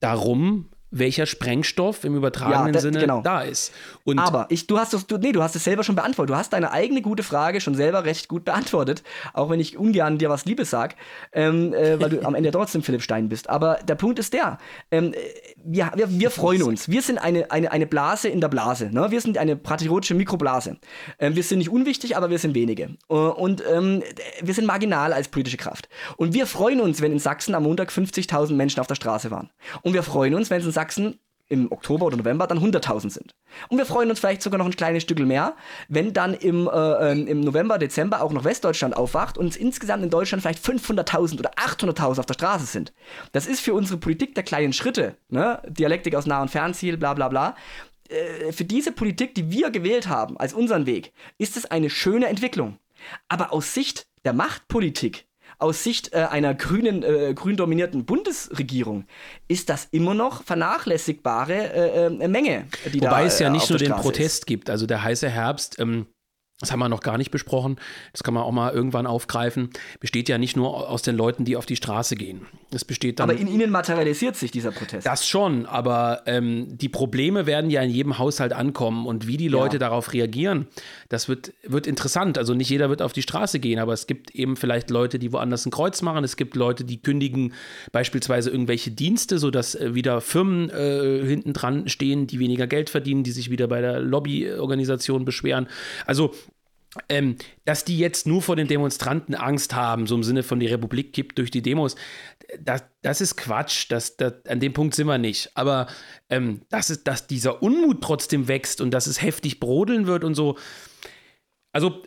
darum, welcher Sprengstoff im übertragenen ja, Sinne genau. da ist. Und Aber ich, du hast es, du, nee, du hast es selber schon beantwortet. Du hast deine eigene gute Frage schon selber recht gut beantwortet, auch wenn ich ungern dir was Liebes sag, ähm, äh, weil du am Ende [LAUGHS] trotzdem Philipp Stein bist. Aber der Punkt ist der: ähm, wir, wir, wir freuen uns. Wir sind eine, eine, eine Blase in der Blase. Ne? Wir sind eine patriotische Mikroblase. Ähm, wir sind nicht unwichtig, aber wir sind wenige. Uh, und ähm, wir sind marginal als politische Kraft. Und wir freuen uns, wenn in Sachsen am Montag 50.000 Menschen auf der Straße waren. Und wir freuen uns, wenn es in Sachsen im Oktober oder November dann 100.000 sind. Und wir freuen uns vielleicht sogar noch ein kleines Stück mehr, wenn dann im, äh, ähm, im November, Dezember auch noch Westdeutschland aufwacht und es insgesamt in Deutschland vielleicht 500.000 oder 800.000 auf der Straße sind. Das ist für unsere Politik der kleinen Schritte, ne? Dialektik aus Nah- und Fernziel, bla bla bla. Äh, für diese Politik, die wir gewählt haben als unseren Weg, ist es eine schöne Entwicklung. Aber aus Sicht der Machtpolitik aus Sicht äh, einer grünen, äh, grün dominierten Bundesregierung ist das immer noch vernachlässigbare äh, äh Menge, die Wobei da, es ja äh, nicht nur den Protest ist. gibt. Also der heiße Herbst. Ähm das haben wir noch gar nicht besprochen, das kann man auch mal irgendwann aufgreifen, besteht ja nicht nur aus den Leuten, die auf die Straße gehen. Es besteht dann, aber in ihnen materialisiert sich dieser Protest. Das schon, aber ähm, die Probleme werden ja in jedem Haushalt ankommen und wie die Leute ja. darauf reagieren, das wird, wird interessant. Also nicht jeder wird auf die Straße gehen, aber es gibt eben vielleicht Leute, die woanders ein Kreuz machen. Es gibt Leute, die kündigen beispielsweise irgendwelche Dienste, sodass äh, wieder Firmen äh, hinten dran stehen, die weniger Geld verdienen, die sich wieder bei der Lobbyorganisation beschweren. Also ähm, dass die jetzt nur vor den Demonstranten Angst haben, so im Sinne von die Republik kippt durch die Demos, das, das ist Quatsch. Das, das, an dem Punkt sind wir nicht. Aber ähm, dass, es, dass dieser Unmut trotzdem wächst und dass es heftig brodeln wird und so. Also,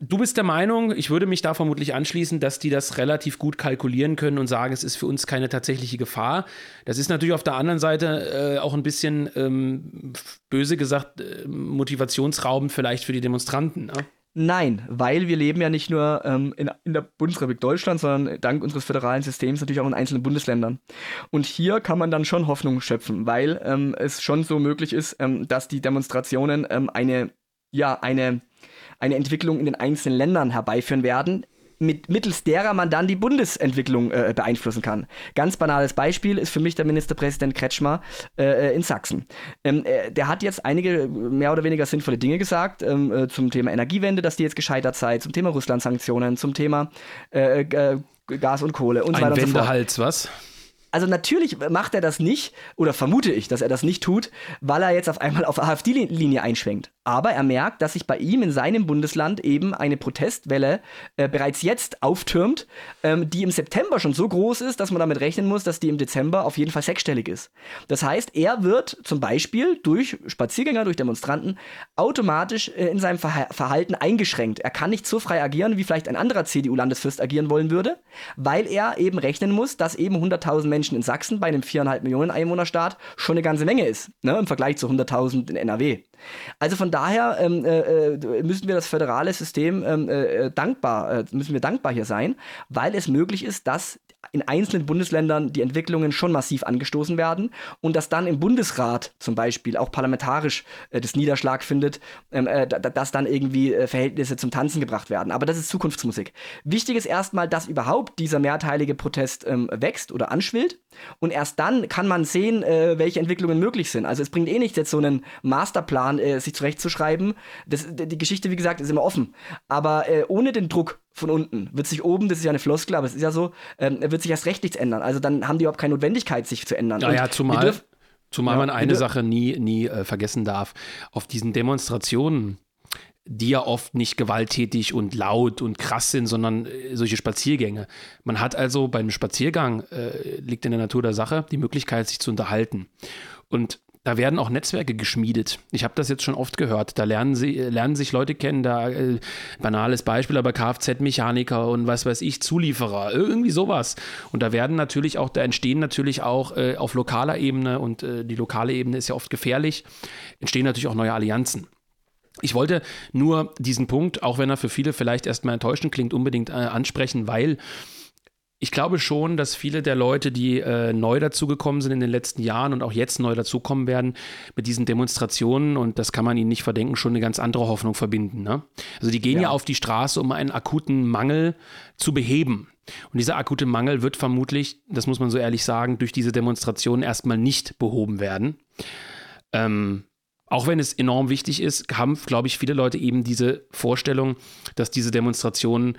du bist der Meinung, ich würde mich da vermutlich anschließen, dass die das relativ gut kalkulieren können und sagen, es ist für uns keine tatsächliche Gefahr. Das ist natürlich auf der anderen Seite äh, auch ein bisschen ähm, böse gesagt äh, motivationsraubend vielleicht für die Demonstranten. Ne? Nein, weil wir leben ja nicht nur ähm, in, in, der Bundesrepublik Deutschland, sondern dank unseres föderalen Systems natürlich auch in einzelnen Bundesländern. Und hier kann man dann schon Hoffnung schöpfen, weil ähm, es schon so möglich ist, ähm, dass die Demonstrationen ähm, eine, ja, eine, eine Entwicklung in den einzelnen Ländern herbeiführen werden, mit, mittels derer man dann die Bundesentwicklung äh, beeinflussen kann. Ganz banales Beispiel ist für mich der Ministerpräsident Kretschmer äh, in Sachsen. Ähm, äh, der hat jetzt einige mehr oder weniger sinnvolle Dinge gesagt ähm, äh, zum Thema Energiewende, dass die jetzt gescheitert sei, zum Thema Russland-Sanktionen, zum Thema äh, äh, Gas und Kohle und so weiter und so fort. Was? also natürlich macht er das nicht, oder vermute ich, dass er das nicht tut, weil er jetzt auf einmal auf AfD-Linie einschwenkt. Aber er merkt, dass sich bei ihm in seinem Bundesland eben eine Protestwelle äh, bereits jetzt auftürmt, ähm, die im September schon so groß ist, dass man damit rechnen muss, dass die im Dezember auf jeden Fall sechsstellig ist. Das heißt, er wird zum Beispiel durch Spaziergänger, durch Demonstranten automatisch äh, in seinem Ver Verhalten eingeschränkt. Er kann nicht so frei agieren, wie vielleicht ein anderer CDU-Landesfürst agieren wollen würde, weil er eben rechnen muss, dass eben 100.000 Menschen in Sachsen bei einem 4,5 Millionen Einwohnerstaat schon eine ganze Menge ist, ne, im Vergleich zu 100.000 in NRW. Also von daher ähm, äh, äh, müssen wir das föderale System ähm, äh, äh, dankbar, äh, müssen wir dankbar hier sein, weil es möglich ist, dass in einzelnen Bundesländern die Entwicklungen schon massiv angestoßen werden und dass dann im Bundesrat zum Beispiel auch parlamentarisch äh, das Niederschlag findet, ähm, äh, dass dann irgendwie äh, Verhältnisse zum Tanzen gebracht werden. Aber das ist Zukunftsmusik. Wichtig ist erstmal, dass überhaupt dieser mehrteilige Protest ähm, wächst oder anschwillt und erst dann kann man sehen, äh, welche Entwicklungen möglich sind. Also es bringt eh nichts, jetzt so einen Masterplan äh, sich zurechtzuschreiben. Das, die Geschichte, wie gesagt, ist immer offen. Aber äh, ohne den Druck von unten. Wird sich oben, das ist ja eine Floskel, aber es ist ja so, ähm, wird sich erst recht nichts ändern. Also dann haben die überhaupt keine Notwendigkeit, sich zu ändern. Ja, ja zumal, zumal ja, man eine Sache nie, nie äh, vergessen darf. Auf diesen Demonstrationen, die ja oft nicht gewalttätig und laut und krass sind, sondern äh, solche Spaziergänge. Man hat also beim Spaziergang, äh, liegt in der Natur der Sache, die Möglichkeit, sich zu unterhalten. Und da werden auch Netzwerke geschmiedet. Ich habe das jetzt schon oft gehört. Da lernen, sie, lernen sich Leute kennen, da äh, banales Beispiel, aber Kfz-Mechaniker und was weiß ich, Zulieferer, irgendwie sowas. Und da werden natürlich auch, da entstehen natürlich auch äh, auf lokaler Ebene und äh, die lokale Ebene ist ja oft gefährlich, entstehen natürlich auch neue Allianzen. Ich wollte nur diesen Punkt, auch wenn er für viele vielleicht erstmal enttäuschend klingt, unbedingt äh, ansprechen, weil ich glaube schon, dass viele der Leute, die äh, neu dazugekommen sind in den letzten Jahren und auch jetzt neu dazukommen werden, mit diesen Demonstrationen, und das kann man ihnen nicht verdenken, schon eine ganz andere Hoffnung verbinden. Ne? Also die gehen ja. ja auf die Straße, um einen akuten Mangel zu beheben. Und dieser akute Mangel wird vermutlich, das muss man so ehrlich sagen, durch diese Demonstrationen erstmal nicht behoben werden. Ähm, auch wenn es enorm wichtig ist, haben, glaube ich, viele Leute eben diese Vorstellung, dass diese Demonstrationen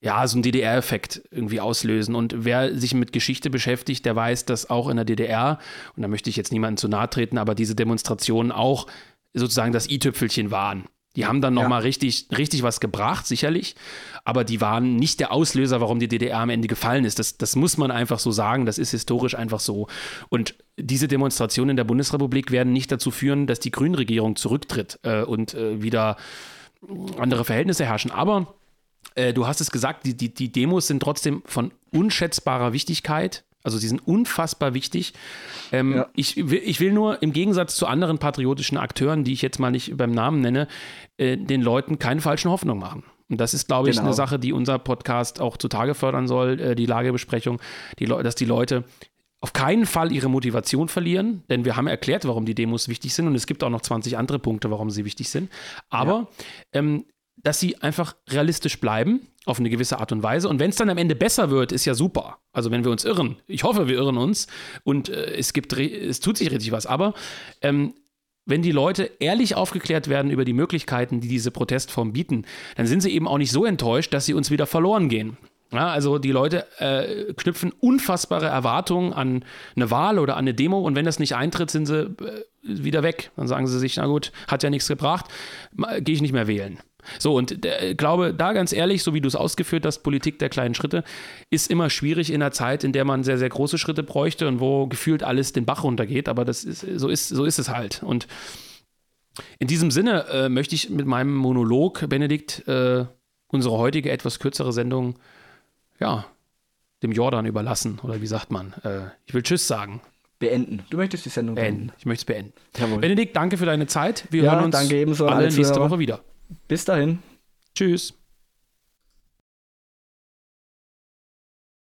ja, so einen DDR-Effekt irgendwie auslösen. Und wer sich mit Geschichte beschäftigt, der weiß, dass auch in der DDR, und da möchte ich jetzt niemandem zu nahe treten, aber diese Demonstrationen auch sozusagen das i-Tüpfelchen waren. Die haben dann nochmal ja. richtig, richtig was gebracht, sicherlich. Aber die waren nicht der Auslöser, warum die DDR am Ende gefallen ist. Das, das muss man einfach so sagen. Das ist historisch einfach so. Und diese Demonstrationen in der Bundesrepublik werden nicht dazu führen, dass die Grünregierung zurücktritt äh, und äh, wieder andere Verhältnisse herrschen. Aber äh, du hast es gesagt, die, die, die Demos sind trotzdem von unschätzbarer Wichtigkeit. Also sie sind unfassbar wichtig. Ähm, ja. ich, ich will nur im Gegensatz zu anderen patriotischen Akteuren, die ich jetzt mal nicht beim Namen nenne, äh, den Leuten keine falschen Hoffnungen machen. Und das ist, glaube ich, genau. eine Sache, die unser Podcast auch zutage fördern soll, äh, die Lagebesprechung, die dass die Leute auf keinen Fall ihre Motivation verlieren, denn wir haben erklärt, warum die Demos wichtig sind und es gibt auch noch 20 andere Punkte, warum sie wichtig sind. Aber ja. ähm, dass sie einfach realistisch bleiben, auf eine gewisse Art und Weise. Und wenn es dann am Ende besser wird, ist ja super. Also wenn wir uns irren, ich hoffe, wir irren uns und äh, es gibt, es tut sich richtig was. Aber ähm, wenn die Leute ehrlich aufgeklärt werden über die Möglichkeiten, die diese Protestform bieten, dann sind sie eben auch nicht so enttäuscht, dass sie uns wieder verloren gehen. Ja, also die Leute äh, knüpfen unfassbare Erwartungen an eine Wahl oder an eine Demo und wenn das nicht eintritt, sind sie äh, wieder weg. Dann sagen sie sich, na gut, hat ja nichts gebracht, gehe ich nicht mehr wählen. So, und ich äh, glaube, da ganz ehrlich, so wie du es ausgeführt hast, Politik der kleinen Schritte, ist immer schwierig in einer Zeit, in der man sehr, sehr große Schritte bräuchte und wo gefühlt alles den Bach runtergeht. Aber das ist, so, ist, so ist es halt. Und in diesem Sinne äh, möchte ich mit meinem Monolog, Benedikt, äh, unsere heutige etwas kürzere Sendung, ja, dem Jordan überlassen. Oder wie sagt man? Äh, ich will Tschüss sagen beenden. Du möchtest die Sendung beenden. beenden. Ich möchte es beenden. Jawohl. Benedikt, danke für deine Zeit. Wir ja, hören uns danke ebenso alle nächste Woche wieder. Bis dahin. Tschüss.